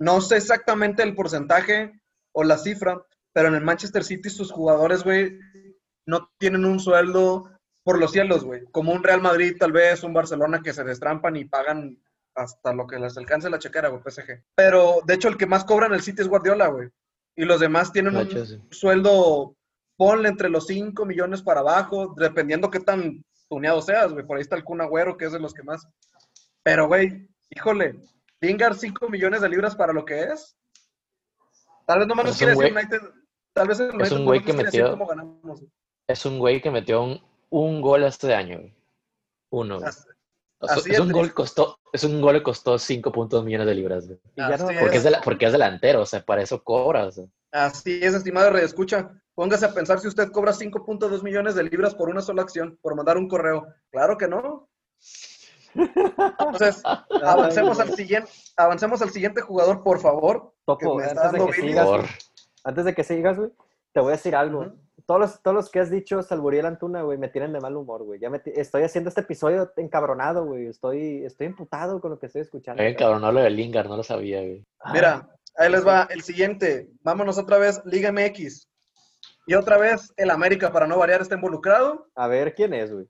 No sé exactamente el porcentaje o la cifra, pero en el Manchester City sus jugadores, güey, no tienen un sueldo por los cielos, güey. Como un Real Madrid, tal vez, un Barcelona que se destrampan y pagan hasta lo que les alcance la chequera, güey, PSG. Pero, de hecho, el que más cobra en el City es Guardiola, güey. Y los demás tienen un, sí. sueldo, ponle entre los 5 millones para abajo, dependiendo qué tan tuneado seas, güey. Por ahí está el Kun Agüero, que es de los que más. Pero, güey, híjole, Lingard 5 millones de libras para lo que es. Tal vez no menos Es quiere decir United. Tal vez el United un güey nos que metió- cómo ganamos. güey. Es un güey que metió un, un gol este año, güey. Uno, güey. Así- es un gol costó, es un gol que costó 5.2 millones de libras, güey. Y ya no así me Porque es. es, de la- porque es delantero, o sea, para eso cobra, o sea. Así es, estimado Rey, escucha. Póngase a pensar si usted cobra 5.2 millones de libras por una sola acción, por mandar un correo. Claro que no. Entonces, (laughs) avancemos al siguiente, avancemos al siguiente jugador, por favor. Topo, antes de que sigas, antes de que sigas, güey, te voy a decir algo. Todos los, todos los que has dicho, salvo Uriel Antuna, güey, me tienen de mal humor, güey. Ya me estoy haciendo este episodio encabronado, güey. Estoy, estoy emputado con lo que estoy escuchando. Oye, cabrón, no lo de Lingard, no lo sabía, güey. Mira, ahí les va el siguiente. Vámonos otra vez, Liga MX. Y otra vez, el América, para no variar, está involucrado. A ver, ¿quién es, güey?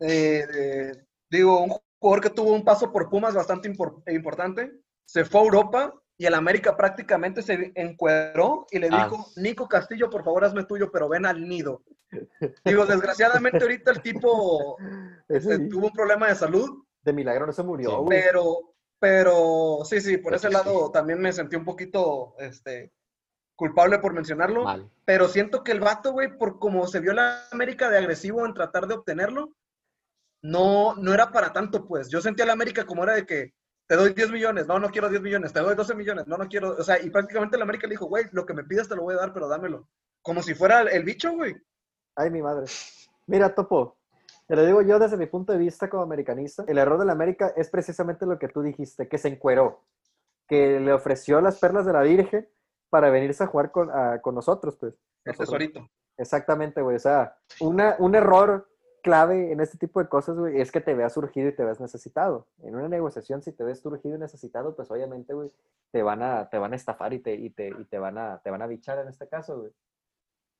Eh, eh, digo, un jugador que tuvo un paso por Pumas bastante impor- importante. Se fue a Europa y el América prácticamente se encuadró y le Ah. dijo, Nico Castillo, por favor, hazme tuyo, pero ven al nido. Digo, desgraciadamente ahorita el tipo (laughs) Ese eh, tuvo un problema de salud, de milagro no se murió, Sí. güey. pero, pero sí, sí, por ese lado también me sentí un poquito este, culpable por mencionarlo. Mal. Pero siento que el vato, güey, por como se vio la América de agresivo en tratar de obtenerlo, no, no era para tanto, pues. Yo sentía a la América como era de que te doy 10 millones, no, no quiero 10 millones, te doy 12 millones, no, no quiero. O sea, y prácticamente la América le dijo, güey, lo que me pidas te lo voy a dar, pero dámelo. Como si fuera el bicho, güey. Ay, mi madre. Mira, Topo, Te lo digo yo desde mi punto de vista como americanista. El error de la América es precisamente lo que tú dijiste, que se encueró, que le ofreció las perlas de la Virgen para venirse a jugar con, a- con nosotros, pues. El tesorito. Exactamente, güey. O sea, una, un error clave en este tipo de cosas, güey, es que te veas surgido y te veas necesitado. En una negociación, si te ves surgido y necesitado, pues obviamente, güey, te van a, te van a estafar y te, y te, y te van a, te van a bichar en este caso, güey.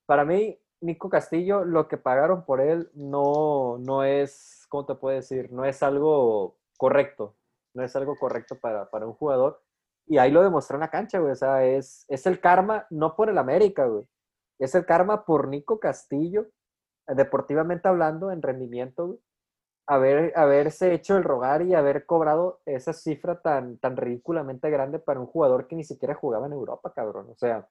Para mí, Nico Castillo, lo que pagaron por él no, no es, ¿cómo te puedo decir? No es algo correcto. No es algo correcto para, para un jugador. Y ahí lo demostró en la cancha, güey. O sea, es, es el karma, no por el América, güey. Es el karma por Nico Castillo, deportivamente hablando, en rendimiento. Haber, haberse hecho el rogar y haber cobrado esa cifra tan, tan ridículamente grande para un jugador que ni siquiera jugaba en Europa, cabrón. O sea,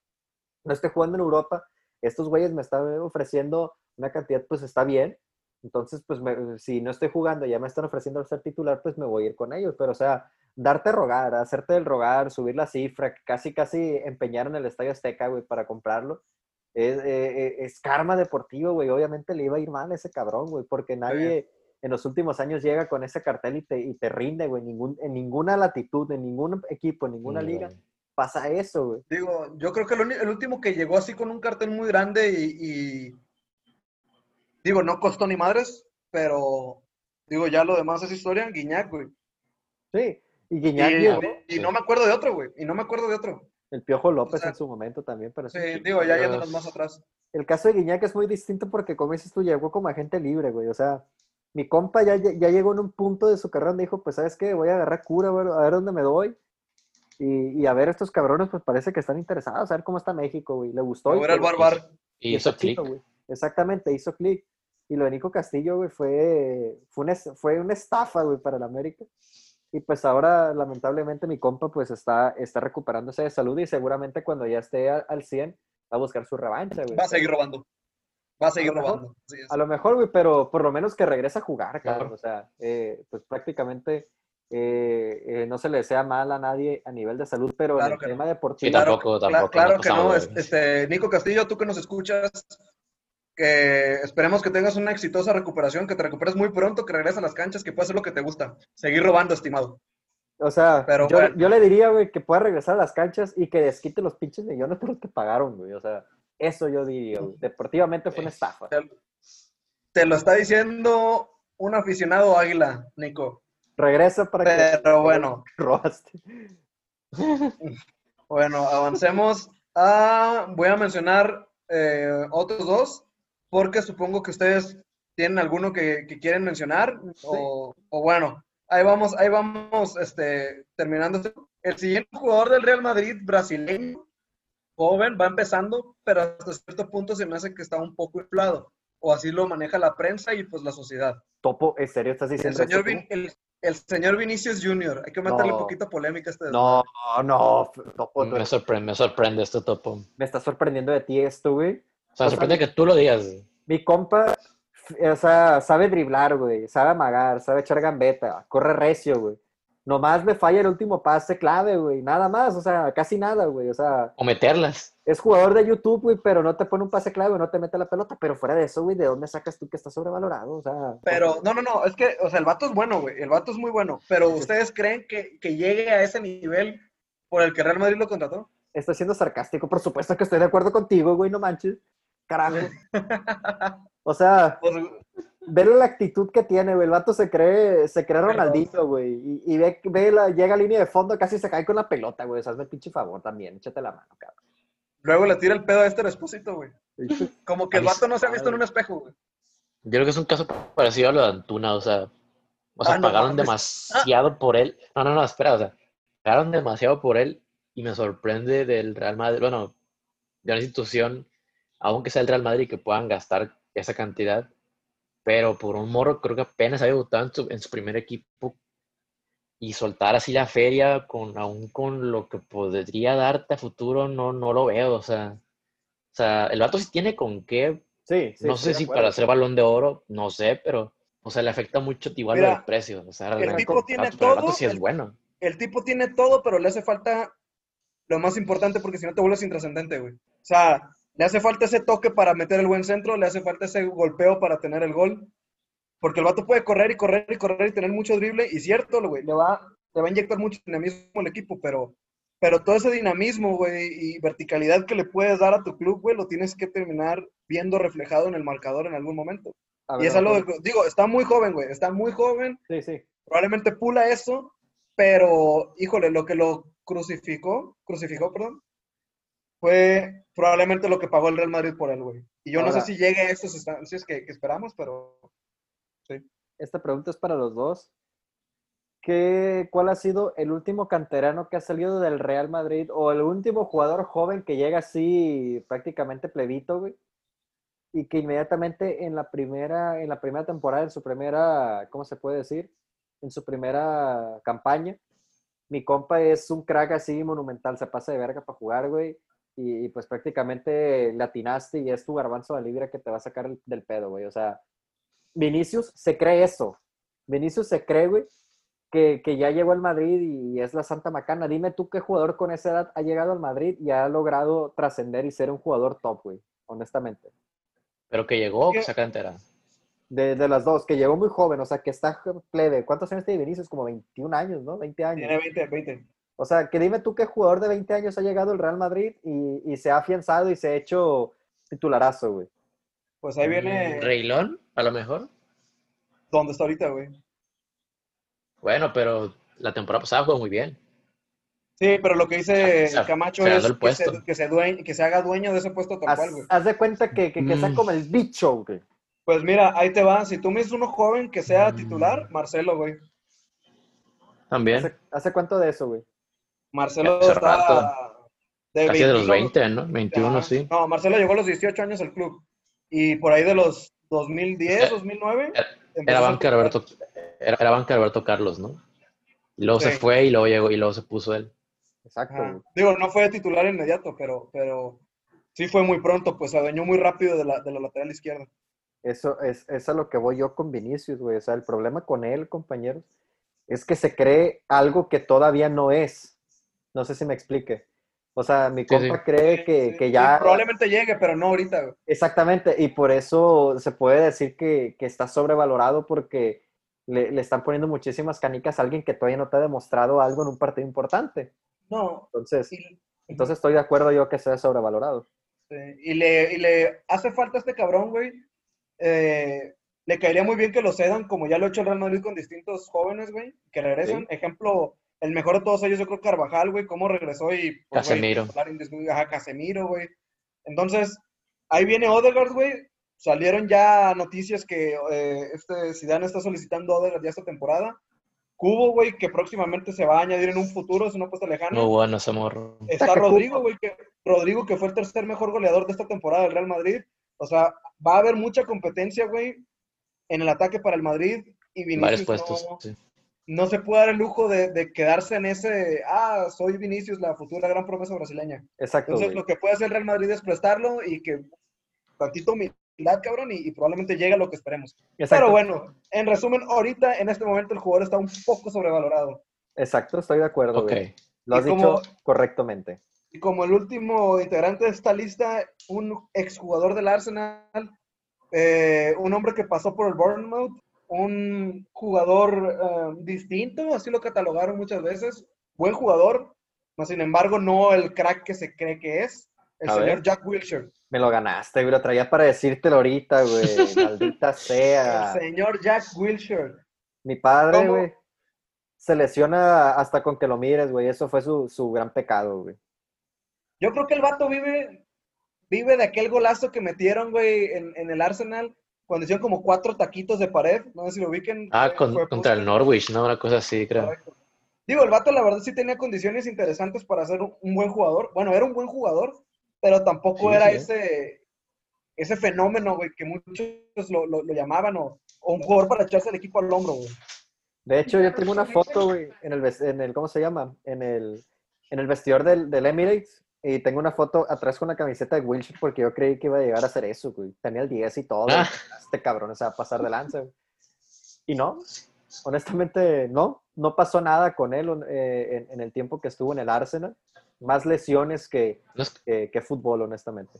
no esté jugando en Europa, estos güeyes me están ofreciendo una cantidad, pues está bien. Entonces, pues si no estoy jugando, ya me están ofreciendo ser titular, pues me voy a ir con ellos. Pero, o sea, darte rogar, hacerte el rogar, subir la cifra, casi, casi empeñaron el Estadio Azteca, güey, para comprarlo. Es, eh, es karma deportivo, güey. Obviamente le iba a ir mal a ese cabrón, güey, porque nadie en los últimos años llega con ese cartel y te, y te rinde, güey. Ningún, en ninguna latitud, en ningún equipo, en ninguna liga pasa eso, güey. Digo, yo creo que el, último que llegó así con un cartel muy grande y, y- digo, no costó ni madres, pero digo, ya lo demás es historia, Guiñac, güey. Sí. Y Y, Guiñac llegó, y no me acuerdo de otro, güey. Y no me acuerdo de otro. El Piojo López o sea, en su momento también, pero sí. Sí, digo, ya yéndonos más atrás. El caso de Guiñac es muy distinto porque, como dices tú, llegó como agente libre, güey. O sea, mi compa ya, ya llegó en un punto de su carrera donde dijo, pues, ¿sabes qué? Voy a agarrar cura, güey, a ver dónde me doy. Y, y a ver, estos cabrones, pues, parece que están interesados, a ver cómo está México, güey. Le gustó. A ir al barbar. Y hizo clic. Exactamente, hizo clic. Y lo de Nico Castillo, güey, fue, fue, una, fue una estafa, güey, para el América. Y pues ahora, lamentablemente, mi compa, pues, está, está recuperándose de salud y seguramente cuando ya esté a- al 100 va a buscar su revancha, güey. Va a seguir robando. Va a seguir mejor. robando. A lo mejor, güey, pero por lo menos que regrese a jugar, Claro. cabrón. O sea, eh, pues prácticamente eh, eh, no se le desea mal a nadie a nivel de salud, pero Claro en el no. tema Sí, deportivo, Claro, tampoco, tampoco. claro no que no. Este, Nico Castillo, tú que nos escuchas, que esperemos que tengas una exitosa recuperación, que te recuperes muy pronto, que regreses a las canchas, que puedas hacer lo que te gusta. Seguir robando, estimado. o sea, Pero yo, bueno. yo le diría, güey, que pueda regresar a las canchas y que desquite los pinches millones por los que pagaron, güey. O sea, eso yo diría, güey. Deportivamente fue una estafa. Te, te lo está diciendo un aficionado águila, Nico. Regresa para que Pero bueno, robaste. (laughs) bueno, avancemos a, voy a mencionar eh, otros dos, porque supongo que ustedes tienen alguno que, que quieren mencionar, o, o bueno, ahí vamos, ahí vamos, este, terminando. El siguiente jugador del Real Madrid, brasileño, joven, va empezando, pero hasta cierto punto se me hace que está un poco inflado, o así lo maneja la prensa y pues la sociedad. Topo, ¿en serio estás El diciendo señor, eso el, el señor Vinicius Jr., hay que meterle No. poquita polémica a este No, no, Topo, tú Me sorprende, me sorprende esto, Topo. me está sorprendiendo de ti esto, güey. O sea, O sea, sorprende que tú lo digas. güey. Mi compa, o sea, sabe driblar, güey, sabe amagar, sabe echar gambeta, corre recio, güey. Nomás le falla el último pase clave, güey, nada más, o sea, casi nada, güey, o sea, O meterlas. es jugador de YouTube, güey, pero no te pone un pase clave, no te mete la pelota, pero fuera de eso, güey, ¿de dónde sacas tú que está sobrevalorado? O sea, Pero, no, no, no, es que, o sea, el vato es bueno, güey, el vato es muy bueno, pero ¿ustedes creen que, que llegue a ese nivel por el que Real Madrid lo contrató? estoy siendo sarcástico, por supuesto que estoy de acuerdo contigo, güey, no manches, carajo. (laughs) O sea, Pues, Vele la actitud que tiene, güey. El vato se cree, se cree Ronaldinho, güey. Y, y ve, ve la, llega a línea de fondo, casi se cae con la pelota, güey. O sea, hazme pinche favor también. Échate la mano, cabrón. luego le tira el pedo a este Espósito, güey. Como que el vato no se ha visto en un espejo, güey. Yo creo que es un caso parecido a lo de Antuna, o sea, o sea, Ah, pagaron demasiado por él. No, no, no, espera, o sea, pagaron demasiado por él y me sorprende del Real Madrid, bueno, de una institución, aunque sea el Real Madrid, que puedan gastar esa cantidad, pero por un morro creo que apenas había debutado en su, en su primer equipo y soltar así la feria con aún con lo que podría darte a futuro, no, no lo veo, o sea, o sea, el vato sí tiene con qué Sí, sí. no sé si para ser balón de oro, no sé, pero, o sea, le afecta mucho igual Mira, del precio. O sea, realmente tipo el tiene vato- pero el vato todo, sí es el- bueno. El tipo tiene todo, pero le hace falta lo más importante porque si no te vuelves intrascendente, güey. O sea, le hace falta ese toque para meter el buen centro, le hace falta ese golpeo para tener el gol. Porque el vato puede correr y correr y correr y tener mucho drible. Y cierto, güey, le va, le va a inyectar mucho dinamismo al equipo, pero, pero todo ese dinamismo, güey, y verticalidad que le puedes dar a tu club, güey, lo tienes que terminar viendo reflejado en el marcador en algún momento. Y es algo, vamos. digo, está muy joven, güey, está muy joven, Sí, sí. probablemente pula eso, pero, híjole, lo que lo crucificó, crucificó, perdón, fue probablemente lo que pagó el Real Madrid por él, güey. Y yo no sé si llegue a estos estancias que, que esperamos, pero Esta pregunta es para los dos. ¿Qué, ¿Cuál ha sido el último canterano que ha salido del Real Madrid o el último jugador joven que llega así prácticamente plebito, güey? Y que inmediatamente en la primera, en la primera temporada, en su primera, ¿cómo se puede decir? En su primera campaña, mi compa es un crack así monumental, se pasa de verga para jugar, güey. Y, y, pues prácticamente le atinaste y es tu garbanzo de libra que te va a sacar el- del pedo, güey. O sea, Vinicius se cree eso. Vinicius se cree, güey, que, que ya llegó al Madrid y es la Santa Macana. Dime tú qué jugador con esa edad ha llegado al Madrid y ha logrado trascender y ser un jugador top, güey, honestamente. Pero que llegó, ¿Qué? que saca entera. De, de las dos, que llegó muy joven, o sea, que está plebe. ¿Cuántos años tiene Vinicius? Como 21 años, ¿no? 20 años. tiene 20, 20. O sea, que dime tú qué jugador de 20 años ha llegado al Real Madrid y, y se ha afianzado y se ha hecho titularazo, güey. Pues ahí viene Reilón, a lo mejor. donde está ahorita, güey. Bueno, pero la temporada pasada jugó muy bien. Sí, pero lo que dice O sea, Camacho se es que se, puesto. que, se due- que se haga dueño de ese puesto tal Haz, cual, güey. haz de cuenta que, que, que sea Mm. como el bicho, güey. Pues mira, ahí te va. Si tú me dices uno joven que sea Mm. titular, Marcelo, güey. También. ¿Hace, hace cuánto de eso, güey? Marcelo Hace está rato. de Casi de los 21, 20, ¿no? 21, ajá. sí. No, Marcelo llegó a los 18 años al club. Y por ahí de los 2010, Era- 2009. Era empezó a ser banca. Roberto, era, era banca de Roberto Carlos, ¿no? Y luego se fue y luego llegó y luego se puso él. Exacto, Ajá. Digo, no fue titular inmediato, pero, pero sí fue muy pronto, pues se adueñó muy rápido de la, de la lateral izquierda. Eso es, es a lo que voy yo con Vinicius, güey. O sea, el problema con él, compañeros, es que se cree algo que todavía no es. No sé si me explique. O sea, mi Sí, compa sí. cree que, Sí, que sí, ya... probablemente llegue, pero no ahorita, güey. Exactamente, y por eso se puede decir que, que está sobrevalorado porque le, le están poniendo muchísimas canicas a alguien que todavía no te ha demostrado algo en un partido importante. No. Entonces, entonces estoy de acuerdo yo que sea sobrevalorado. sí, y le, y le hace falta a este cabrón, güey. Eh, le caería muy bien que lo cedan, como ya lo ha hecho el Real Madrid con distintos jóvenes, güey, que regresen. Sí. Ejemplo, el mejor de todos ellos, yo creo Carvajal, güey, cómo regresó y. pues, Casemiro. indiscutible, ajá, Casemiro, güey. Entonces, ahí viene Odegaard, güey. Salieron ya noticias que eh, este Zidane está solicitando a Odegaard ya esta temporada. Cubo, güey, que próximamente se va a añadir en un futuro, es una apuesta lejana. Muy bueno ese morro. Está Rodrigo, güey, que, Rodrigo, que fue el tercer mejor goleador de esta temporada del Real Madrid. O sea, va a haber mucha competencia, güey, en el ataque para el Madrid. Y Varios Vinicius puestos. no, sí. No se puede dar el lujo de, de quedarse en ese, ah, soy Vinicius, la futura gran promesa brasileña. Exacto. Entonces, güey. lo que puede hacer el Real Madrid es prestarlo y que tantito humildad, cabrón, y, y probablemente llegue a lo que esperemos. Exacto. Pero bueno, en resumen, ahorita, en este momento, el jugador está un poco sobrevalorado. Exacto, estoy de acuerdo. Güey. Lo has Y como- dicho correctamente. Y como el último integrante de esta lista, un exjugador del Arsenal, eh, un hombre que pasó por el Bournemouth, un jugador eh, distinto, así lo catalogaron muchas veces, buen jugador, mas sin embargo no el crack que se cree que es, el A señor ver. Jack Wilshere. Me lo ganaste, güey. Lo traía para decírtelo ahorita, güey. (laughs) Maldita sea. El señor Jack Wilshere. Mi padre, ¿Cómo? güey, se lesiona hasta con que lo mires, güey. Eso fue su, su gran pecado, güey. Yo creo que el vato vive, vive de aquel golazo que metieron, güey, en, en el Arsenal, cuando hicieron como cuatro taquitos de pared, no sé si lo ubiquen. Ah, con- contra el. Norwich, ¿no? Una cosa así, creo. Correcto. Digo, el vato la verdad sí tenía condiciones interesantes para ser un, un buen jugador. Bueno, era un buen jugador, pero tampoco Sí, era sí. ese, ese fenómeno, güey, que muchos lo, lo- lo llamaban, o, o un jugador para echarse el equipo al hombro, güey. De hecho, yo tengo una foto, güey, en el, en el, ¿cómo se llama? En el, en el vestidor del, del Emirates. Y tengo una foto atrás con la camiseta de Wilshire porque yo creí que iba a llegar a hacer eso, güey. Tenía el 10 y todo. Ah. Este cabrón se va a pasar de lanza, güey. Y no, honestamente, no. No pasó nada con él eh, en, en el tiempo que estuvo en el Arsenal. Más lesiones que, que, que fútbol, honestamente.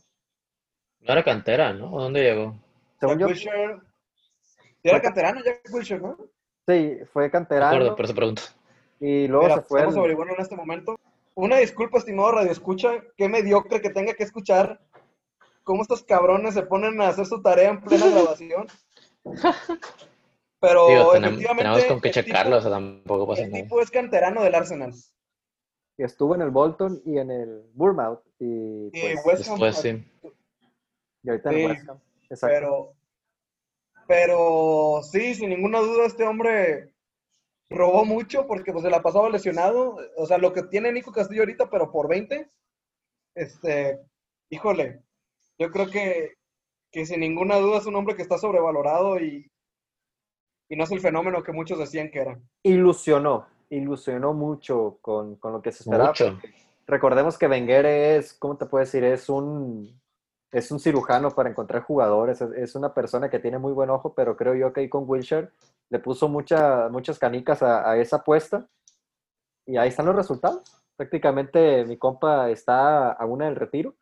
no era cantera, ¿no? ¿O ¿Dónde llegó? Según Jack yo, Wilshere Era canterano Jack Wilshere, ¿no? Sí, fue No canterano. recuerdo, pero se pregunto. Y luego Mira, se fue. estamos al- averiguando en este momento. Una disculpa, estimado Radio Escucha, qué mediocre que tenga que escuchar cómo estos cabrones se ponen a hacer su tarea en plena grabación. (laughs) Pero Digo, tenem- efectivamente, tenemos con qué tipo- checarlo, o sea, tampoco pasa El nada. tipo es canterano del Arsenal. y estuvo en el Bolton y en el Bournemouth. Y, Y pues, West Ham, Después sí. y ahorita en sí, West Ham. Exacto. Pero, pero sí, sin ninguna duda, este hombre robó mucho porque pues, se la pasaba lesionado. O sea, lo que tiene Nico Castillo ahorita, pero por 20. Este, híjole, yo creo que, que sin ninguna duda es un hombre que está sobrevalorado y, y no es el fenómeno que muchos decían que era. Ilusionó, ilusionó mucho con, con lo que se esperaba. Mucho. Recordemos que Wenger es, ¿cómo te puedo decir? Es un, es un cirujano para encontrar jugadores. Es, es una persona que tiene muy buen ojo, pero creo yo que ahí con Wilshire le puso mucha, muchas canicas a, esa apuesta. Y ahí están los resultados. Prácticamente mi compa está a una del retiro.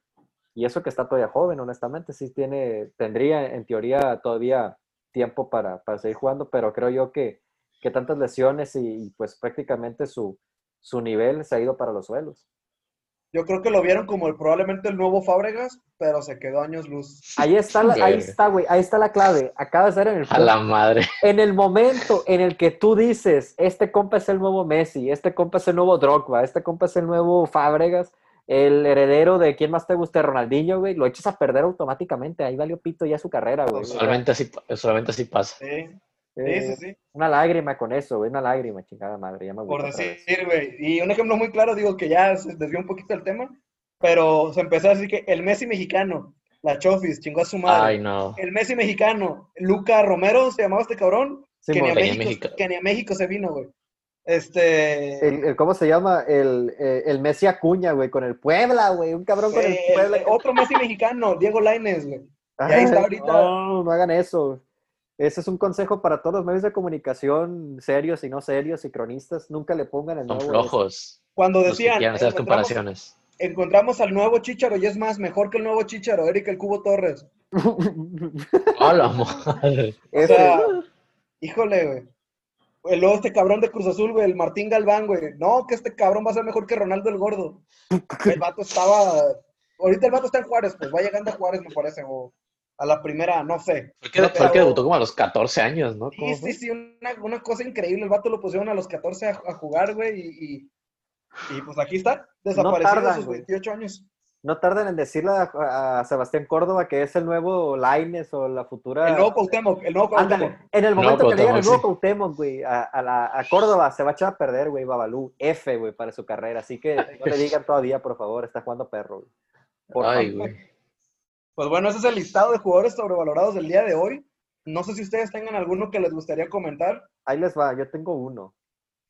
Y eso que está todavía joven, honestamente. Sí tiene, tendría en teoría todavía tiempo para, para seguir jugando, pero creo yo que, que tantas lesiones y, y, pues prácticamente su, su nivel se ha ido para los suelos. Yo creo que lo vieron como el, probablemente el nuevo Fábregas, pero se quedó años luz. Ahí está, la, ahí está, güey, ahí está la clave. Acaba de ser en el A la madre. en el momento en el que tú dices, este compa es el nuevo Messi, este compa es el nuevo Drogba, este compa es el nuevo Fábregas, el heredero de quién más te guste, Ronaldinho, güey, lo echas a perder automáticamente. Ahí valió pito ya su carrera, güey. Usualmente así, usualmente así pasa. Sí, Eh, sí, sí, sí. Una lágrima con eso, güey, una lágrima, chingada madre. Ya me Por decir, güey. Y un ejemplo muy claro, digo que ya se desvió un poquito el tema, pero se empezó a decir que el Messi mexicano, la Chofis, chingó a su madre. Ay, no. El Messi mexicano, Luca Romero, se llamaba este cabrón, que, ni México, México. que ni a México se vino, güey. Este. el, el- ¿Cómo se llama? El, eh, el Messi Acuña, güey, con el Puebla, güey, un cabrón con el Puebla. otro Messi mexicano, Diego Lainez, güey. ahí está ahorita. No, no hagan eso. Ese es un consejo para todos los medios de comunicación, serios y no serios, y cronistas. Nunca le pongan el Son nuevo. flojos. Cuando Los que decían, quieran hacer encontramos, comparaciones. encontramos al nuevo Chicharo y es más, mejor que el nuevo Chicharo, Eric el Cubo Torres. (laughs) A la madre. O Ese- sea, híjole, güey. El luego este cabrón de Cruz Azul, güey, el Martín Galván, güey. No, que este cabrón va a ser mejor que Ronaldo el Gordo. (laughs) El vato estaba. Ahorita el vato está en Juárez, pues va llegando a Juárez, me parece, o a la primera, no sé. Fue que, fue que debutó como a los 14 años, ¿no? Sí, sí, sí, una, una cosa increíble. El vato lo pusieron a los 14 a, a jugar, güey, y, y, y, pues aquí está, desaparecido a tardan, sus güey. 28 años. No tardan en decirle a, a Sebastián Córdoba que es el nuevo Laines o la futura. El nuevo Cuauhtémoc, el nuevo Cuauhtémoc. Ándale, en el No, momento que le digan el nuevo Cuauhtémoc, Cuauhtémoc, güey, a, a, la- a Córdoba se va a echar a perder, güey, Babalú. F, güey, para su carrera. Así que no le (laughs) digan todavía, por favor, está jugando perro, güey. Por Ay, favor. güey. Pues bueno, ese es el listado de jugadores sobrevalorados del día de hoy. No sé si ustedes tengan alguno que les gustaría comentar. Ahí les va, yo tengo uno.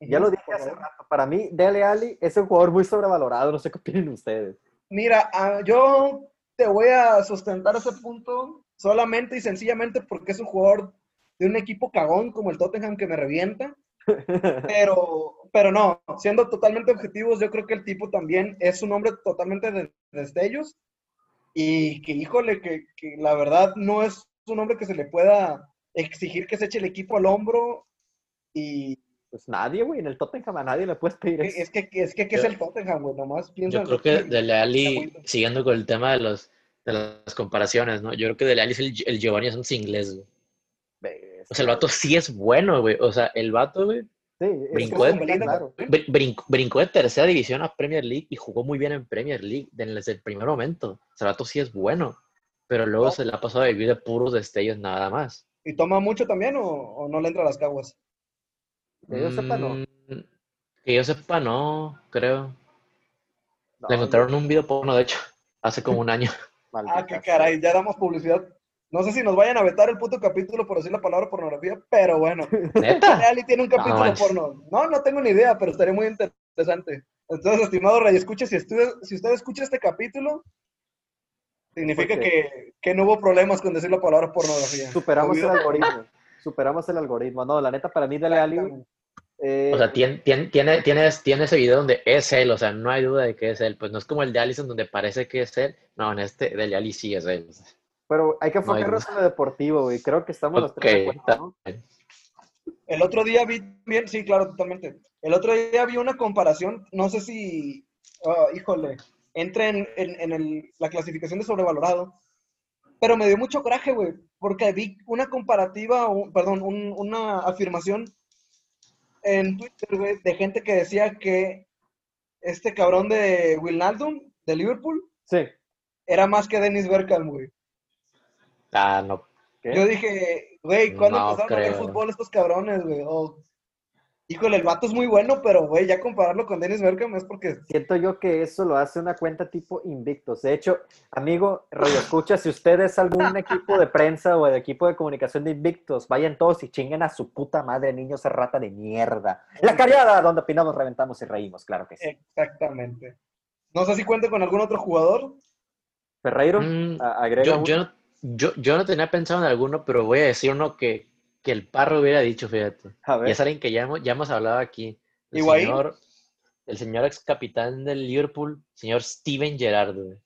Ya lo dije hace rato. Para mí, Dele Alli es un jugador muy sobrevalorado. No sé qué opinan ustedes. Mira, ah, yo te voy a sustentar ese punto solamente y sencillamente porque es un jugador de un equipo cagón como el Tottenham que me revienta. (laughs) Pero, pero no, siendo totalmente objetivos, yo creo que el tipo también es un hombre totalmente de destellos y que, híjole, que, que la verdad no es un hombre que se le pueda exigir que se eche el equipo al hombro y Pues nadie, güey, en el Tottenham a nadie le puedes pedir que- eso. es que, es que ¿qué es el Tottenham, güey? Nomás piensa Yo creo que Dele Alli, siguiendo con el tema de, los, de las comparaciones, ¿no? Yo creo que Dele Alli es el, el Giovanni Santos inglés, güey. O sea, el vato sí es bueno, güey. O sea, el vato, güey, Sí, brincó de- claro. brin- brincó, brincó de tercera división a Premier League y jugó muy bien en Premier League desde el primer momento. O sea, el vato sí es bueno. Pero luego No. se le ha pasado a vivir de puros destellos nada más. ¿Y toma mucho también o, o no le entra a las caguas? Que yo sepa, no. Mm, Que yo sepa, no, creo. No, Le encontraron un video porno, de hecho, hace como un (laughs) año. Ah, qué caray, ya damos publicidad. No sé si nos vayan a vetar el puto capítulo por decir la palabra pornografía, pero bueno. (laughs) ¿Neta? Ali tiene un capítulo manches. porno. No, no tengo ni idea, pero estaría muy interesante. Entonces, estimado Ray, escuche, si usted, si usted escucha este capítulo, significa que, que no hubo problemas con decir la palabra pornografía. Superamos el algoritmo. Superamos el algoritmo. No, la neta, para mí, Dele Alli, güey, eh, O sea, tiene, tiene, tiene, tiene, tiene ese video donde es él, o sea, no hay duda de que es él. Pues no es como el de Allison donde parece que es él. No, en este, del Ali sí es él. Pero hay que No hay enfocarnos en lo deportivo, güey. Creo que estamos los Ok, tres de acuerdo, está ¿no? bien. El otro día vi también, sí, claro, totalmente. El otro día vi una comparación, no sé si, ah, híjole, entra en, en- en el- la clasificación de sobrevalorado, pero me dio mucho coraje, güey, porque vi una comparativa, un- perdón, un- una afirmación en Twitter, güey, de gente que decía que este cabrón de Wijnaldum, de Liverpool, Sí. era más que Dennis Bergkamp, güey. Ah, no. ¿Qué? Yo dije, güey, ¿cuándo No empezaron a ver fútbol estos cabrones, güey? O, híjole, el vato es muy bueno, pero, güey, ya compararlo con Dennis Bergkamp es porque... Siento yo que eso lo hace una cuenta tipo Invictos. De hecho, amigo, Radio Escucha, si usted es algún (laughs) equipo de prensa o de equipo de comunicación de Invictos, vayan todos y chinguen a su puta madre, niños rata de mierda. La cariada, donde opinamos, reventamos y reímos, claro que sí. Exactamente. No sé si cuenta con algún otro jugador. Ferreiro, Mm, agrega Yo, yo, no, yo, yo no tenía pensado en alguno, pero voy a decir uno que, que el parro hubiera dicho, fíjate. A Y ver, es alguien que ya hemos, ya hemos hablado aquí. El ¿Higuaín? señor, el señor ex capitán del Liverpool, señor Steven Gerrard. güey. A mí,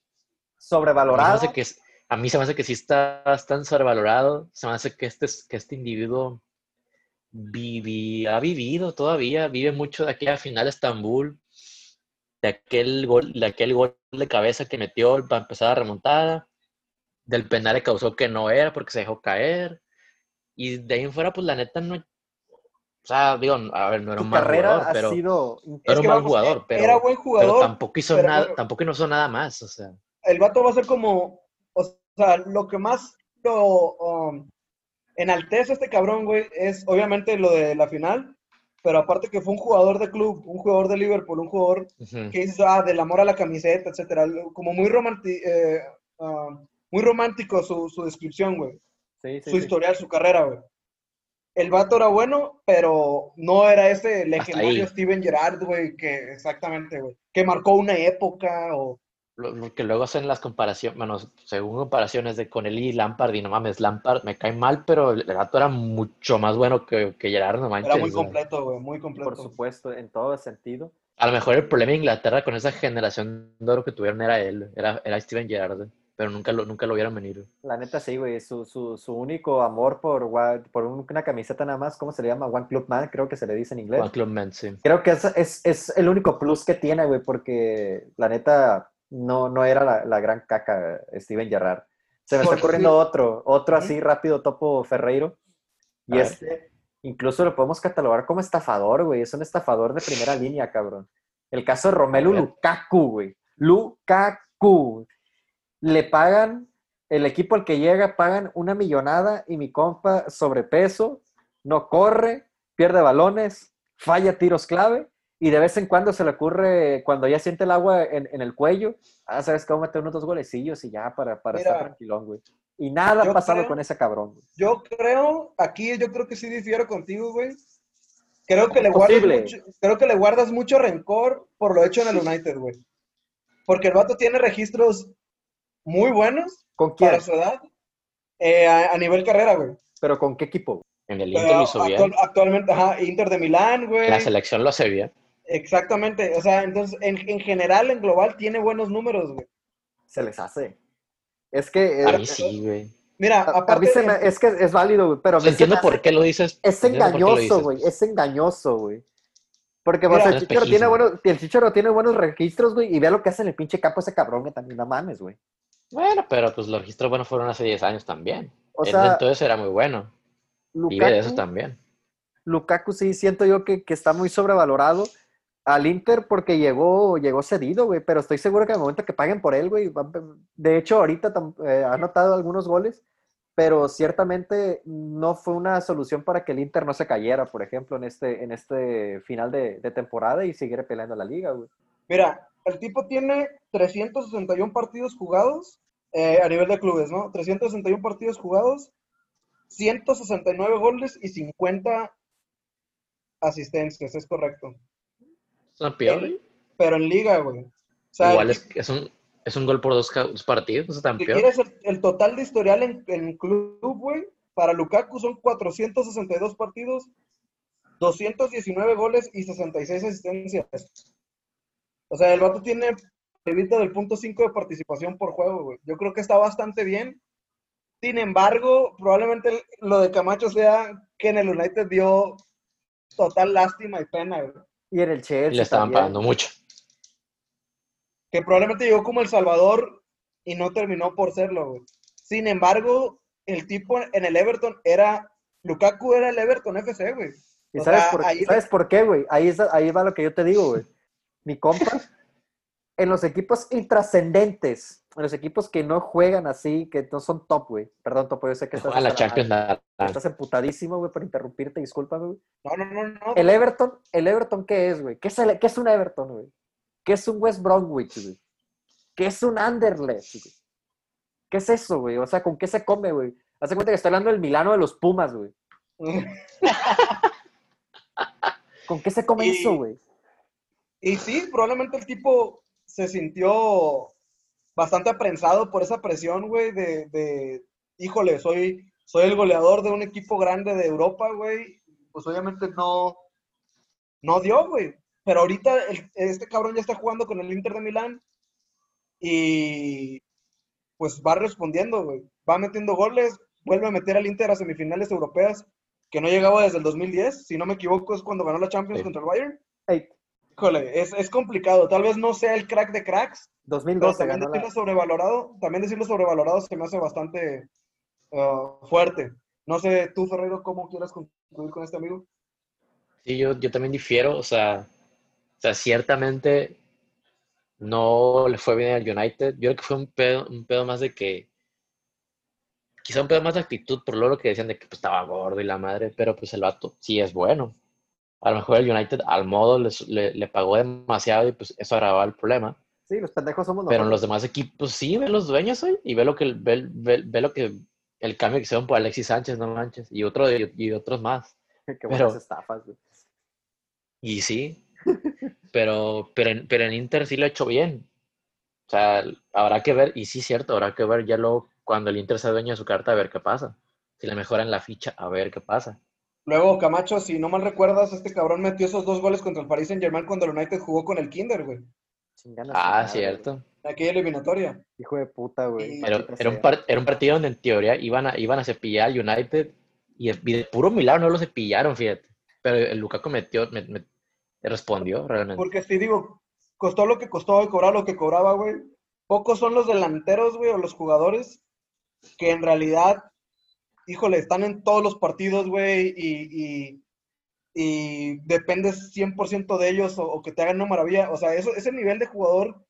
sobrevalorado. que, a mí se me hace que sí está bastante sobrevalorado. Se me hace que este, es- que este individuo vivi- ha vivido todavía, vive mucho de aquella final de Estambul, de aquel gol, de aquel gol de cabeza que metió para empezar la remontada, del penal que causó que no era porque se dejó caer. Y de ahí en fuera, pues la neta no. O sea, digo, a ver, no era un mal jugador, pero. sido... Era un mal vamos, jugador, pero, Era buen pero jugador. tampoco hizo pero nada, tampoco no hizo nada más, o sea. El vato va a ser como... O sea, lo que más lo um, enaltece a este cabrón, güey, es obviamente lo de la final, pero aparte que fue un jugador de club, un jugador de Liverpool, un jugador ujú. que hizo ah, del amor a la camiseta, etcétera. Como muy, romanti- eh, ah, muy romántico su, su descripción, güey. Sí, sí, su sí. historial, su carrera, güey. El vato era bueno, pero no era ese legendario. Steven Gerrard, güey, que exactamente, güey, que marcó una época o... Lo, lo que luego hacen las comparaciones, bueno, según comparaciones de con él y Lampard, y no mames, Lampard me cae mal, pero el gato era mucho más bueno que, que Gerard, no manches. Era muy completo, güey, muy completo. Por supuesto, en todo sentido. A lo mejor el problema de Inglaterra con esa generación de oro que tuvieron era él, era, era Steven Gerrard, pero nunca lo, nunca lo vieron venir. La neta sí, güey. Su, su, su único amor por, por un- una camiseta nada más, ¿cómo se le llama? One Club Man, creo que se le dice en inglés. Juan Club Man, sí. Creo que es, es, es el único plus que tiene, güey, porque la neta no, no era la, la gran caca Steven Gerrard. Se me está ocurriendo sí. otro, otro así rápido, Topo Ferreiro. Y A ver. este, incluso lo podemos catalogar como estafador, güey. Es un estafador de primera línea, cabrón. El caso de Romelu. Lukaku, güey. Lukaku. Le pagan, el equipo al que llega pagan una millonada y mi compa sobrepeso, no corre, pierde balones, falla tiros clave y de vez en cuando se le ocurre, cuando ya siente el agua en, en el cuello, ah, sabes que a meter unos dos golecillos y ya para, para estar Mira, tranquilón, güey. Y nada ha pasado creo- con ese cabrón, güey. Yo creo, aquí yo creo que sí difiero contigo, güey. Creo que, le guardas mucho, creo que le guardas mucho rencor por lo hecho en el United, güey. Porque el vato tiene registros muy buenos ¿Con quién? para su edad eh, a, a nivel carrera, güey. ¿Pero con qué equipo? En el Pero Inter lo hizo bien. actual- actualmente, ajá, Inter de Milán, güey. La selección lo hace bien. Exactamente, o sea, entonces, en, en general, en global, tiene buenos números, güey. Se les hace. Es que... A eh, mí sí, güey. Mira, a- a mí aparte, se me- es que es válido, güey, pero a entiendo hace- por qué lo dices. Es engañoso, dices. güey. Es engañoso, güey. Porque pues, Mira, el, Chicharo tiene buenos, el Chicharo tiene buenos registros, güey, y vea lo que hace en el pinche campo ese cabrón que también no mames, güey. Bueno, pero pues los registros buenos fueron hace 10 años también. O sea, entonces era muy bueno. Vive de eso Lukaku, también. Lukaku sí siento yo que, que está muy sobrevalorado al Inter porque llegó, llegó cedido, güey, pero estoy seguro que al momento que paguen por él, güey, de hecho ahorita eh, ha anotado algunos goles, pero ciertamente no fue una solución para que el Inter no se cayera, por ejemplo, en este, en este final de, de temporada y siguiera peleando la liga, güey. mira, el tipo tiene 361 partidos jugados eh, a nivel de clubes, ¿no? 361 partidos jugados, 169 goles y 50 asistencias, es correcto. Es una peor, güey. Pero en liga, güey. O sea, Igual es, es, un, es un gol por dos, dos partidos, es tan Si peor. quieres el, el total de historial en, en club, güey, para Lukaku son 462 partidos, 219 goles y 66 asistencias. O sea, el vato tiene evita del punto 5 de participación por juego, güey. Yo creo que está bastante bien. Sin embargo, probablemente lo de Camacho sea que en el United dio total lástima y pena, güey. Y en el Chelsea. Le estaban también. pagando mucho. Que probablemente llegó como El Salvador y no terminó por serlo, güey. Sin embargo, el tipo en el Everton era. Lukaku era el Everton FC, güey. ¿Y sabes, sea, por, ahí- ¿sabes por qué, güey? Ahí, ahí va lo que yo te digo, güey. Mi compa, en los equipos intrascendentes, en los equipos que no juegan así, que no son top, güey. Perdón, Topo, yo sé que estás, Juegan la Champions. la- la- estás emputadísimo, güey, por interrumpirte, discúlpame, güey. No, no, no, no. El Everton, ¿el Everton qué es, güey? ¿Qué es, el- qué es un Everton, güey? ¿Qué es un West Bromwich, güey? ¿Qué es un Anderlecht, güey? ¿Qué es eso, güey? O sea, ¿con qué se come, güey? Hace cuenta que estoy hablando del Milano de los Pumas, güey. (laughs) ¿Con qué se come Y- eso, güey? Y sí, probablemente el tipo se sintió bastante aprensado por esa presión, güey, de, de, híjole, soy, soy el goleador de un equipo grande de Europa, güey. Pues obviamente no, no dio, güey. Pero ahorita el- este cabrón ya está jugando con el Inter de Milán y pues va respondiendo, güey. Va metiendo goles, vuelve a meter al Inter a semifinales europeas, que no llegaba desde el 2010. Si no me equivoco, es cuando ganó la Champions Sí. contra el Bayern. Híjole, es, es complicado. Tal vez no sea el crack de cracks, pero 2012 también ganó decirlo la... sobrevalorado, también decirlo sobrevalorado se me hace bastante uh, fuerte. No sé, tú, Ferrero, cómo quieras concluir con este amigo. Sí, yo, yo también difiero, o sea, o sea, ciertamente no le fue bien al United. Yo creo que fue un pedo, un pedo más de que, quizá un pedo más de actitud por lo que decían de que pues, estaba gordo y la madre, pero pues el vato sí es bueno. A lo mejor el United al modo les- le, le pagó demasiado y pues eso agravaba el problema. Sí, los pendejos somos Pero en nosotros. los demás equipos sí, ve los dueños hoy y ve lo que ve, ve- ve lo que el cambio que hicieron por Alexis Sánchez, no manches, y otro y, y otros más. (laughs) Qué buenas pero- estafas, güey. Y sí, (laughs) pero, pero, en, pero en Inter sí lo ha hecho bien. O sea, habrá que ver, y sí, cierto, habrá que ver ya luego cuando el Inter sea dueño de su carta a ver qué pasa. Si le mejoran la ficha, a ver qué pasa. Luego, Camacho, si no mal recuerdas, este cabrón metió esos dos goles contra el Paris Saint Germain cuando el United jugó con el Kinder, güey. Chingana Ah, cierto. En aquella eliminatoria. Hijo de puta, güey. Y- Pero Maldita era un, era un partido donde en teoría iban a, iban a cepillar al United y de, y de puro milagro no lo cepillaron, fíjate. Pero el Lukaku metió, me- me- respondió realmente. Porque si digo, costó lo que costó y cobraba lo que cobraba, güey. Pocos son los delanteros, güey, o los jugadores que en realidad, híjole, están en todos los partidos, güey, y, y, y dependes 100% de ellos o, o que te hagan una maravilla. O sea, eso, ese nivel de jugador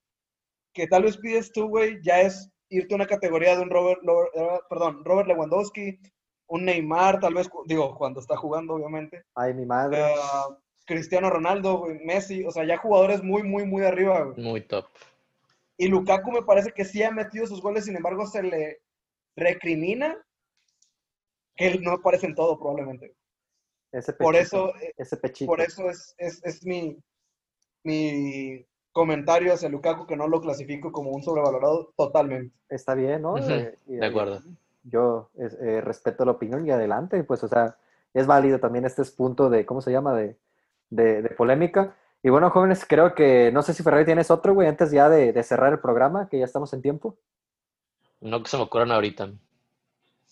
que tal vez pides tú, güey, ya es irte a una categoría de un Robert, eh, perdón, Robert Lewandowski, un Neymar, tal vez, digo, cuando está jugando, obviamente. Ay, mi madre. Eh, Cristiano Ronaldo, güey, Messi, o sea, ya jugadores muy, muy, muy arriba, güey. Muy top. Y Lukaku me parece que sí ha metido sus goles, sin embargo, se le recrimina él no aparece en todo, probablemente. ese Por eso, eh, Ese pechito. por eso es, es, es mi, mi comentario hacia Lukaku, que no lo clasifico como un sobrevalorado totalmente. Está bien, ¿no? Eh, y- de acuerdo. Yo eh, respeto la opinión y adelante, pues, o sea, es válido también este es punto de, ¿cómo se llama? De, de, de polémica. Y bueno, jóvenes, creo que, no sé si Ferrari tienes otro, güey, antes ya de, de cerrar el programa, que ya estamos en tiempo. No que se me ocurran ahorita.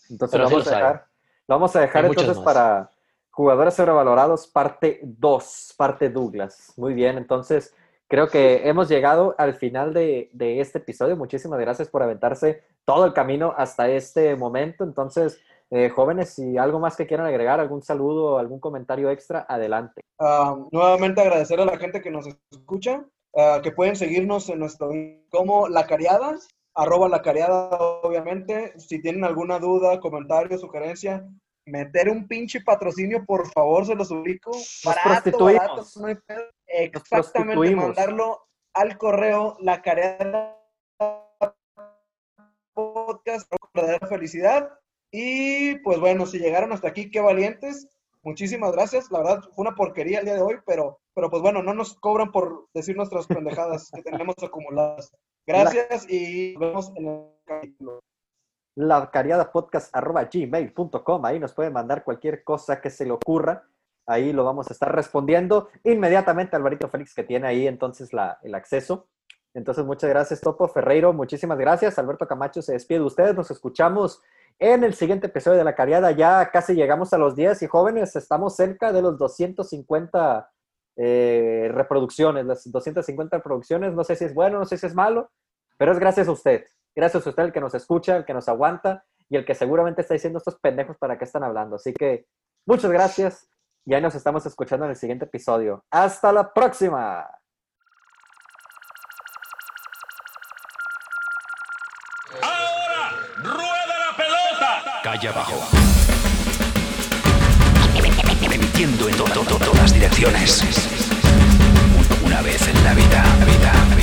Entonces Pero lo sí vamos, a dejar, lo vamos a dejar entonces más. para jugadores sobrevalorados, parte 2, parte Douglas. Muy bien, entonces creo que hemos llegado al final de, de este episodio. Muchísimas gracias por aventarse todo el camino hasta este momento. Entonces, eh, jóvenes, si algo más que quieran agregar, algún saludo, algún comentario extra, adelante. Ah, nuevamente agradecer a la gente que nos escucha, ah, que pueden seguirnos en nuestro como La Cariada, arroba La Cariada, obviamente. Si tienen alguna duda, comentario, sugerencia, meter un pinche patrocinio, por favor, se los ubico. prostituimos. barato, no hay pedo. Exactamente, mandarlo al correo La Cariada Podcast, verdadera felicidad. Y pues bueno, si llegaron hasta aquí, qué valientes. Muchísimas gracias. La verdad, fue una porquería el día de hoy, pero, pero pues bueno, no nos cobran por decir nuestras (laughs) pendejadas que tenemos acumuladas. Gracias y nos vemos en el capítulo. lacariadapodcast.gmail.com. Ahí nos pueden mandar cualquier cosa que se le ocurra. Ahí lo vamos a estar respondiendo inmediatamente Alvarito Félix, que tiene ahí entonces la, el acceso. Entonces, muchas gracias, Topo Ferreiro. Muchísimas gracias. Alberto Camacho se despide de ustedes. Nos escuchamos en el siguiente episodio de La Cariada. Ya casi llegamos a los 10 y jóvenes, estamos cerca de los 250 eh, reproducciones, las 250 reproducciones. No sé si es bueno, no sé si es malo, pero es gracias a usted. Gracias a usted el que nos escucha, el que nos aguanta y el que seguramente está diciendo estos pendejos para qué están hablando. Así que muchas gracias y ahí nos estamos escuchando en el siguiente episodio. Hasta la próxima. Ahora, rueda la pelota. Calle abajo emitiendo en to todas direcciones. Una vez en la vida.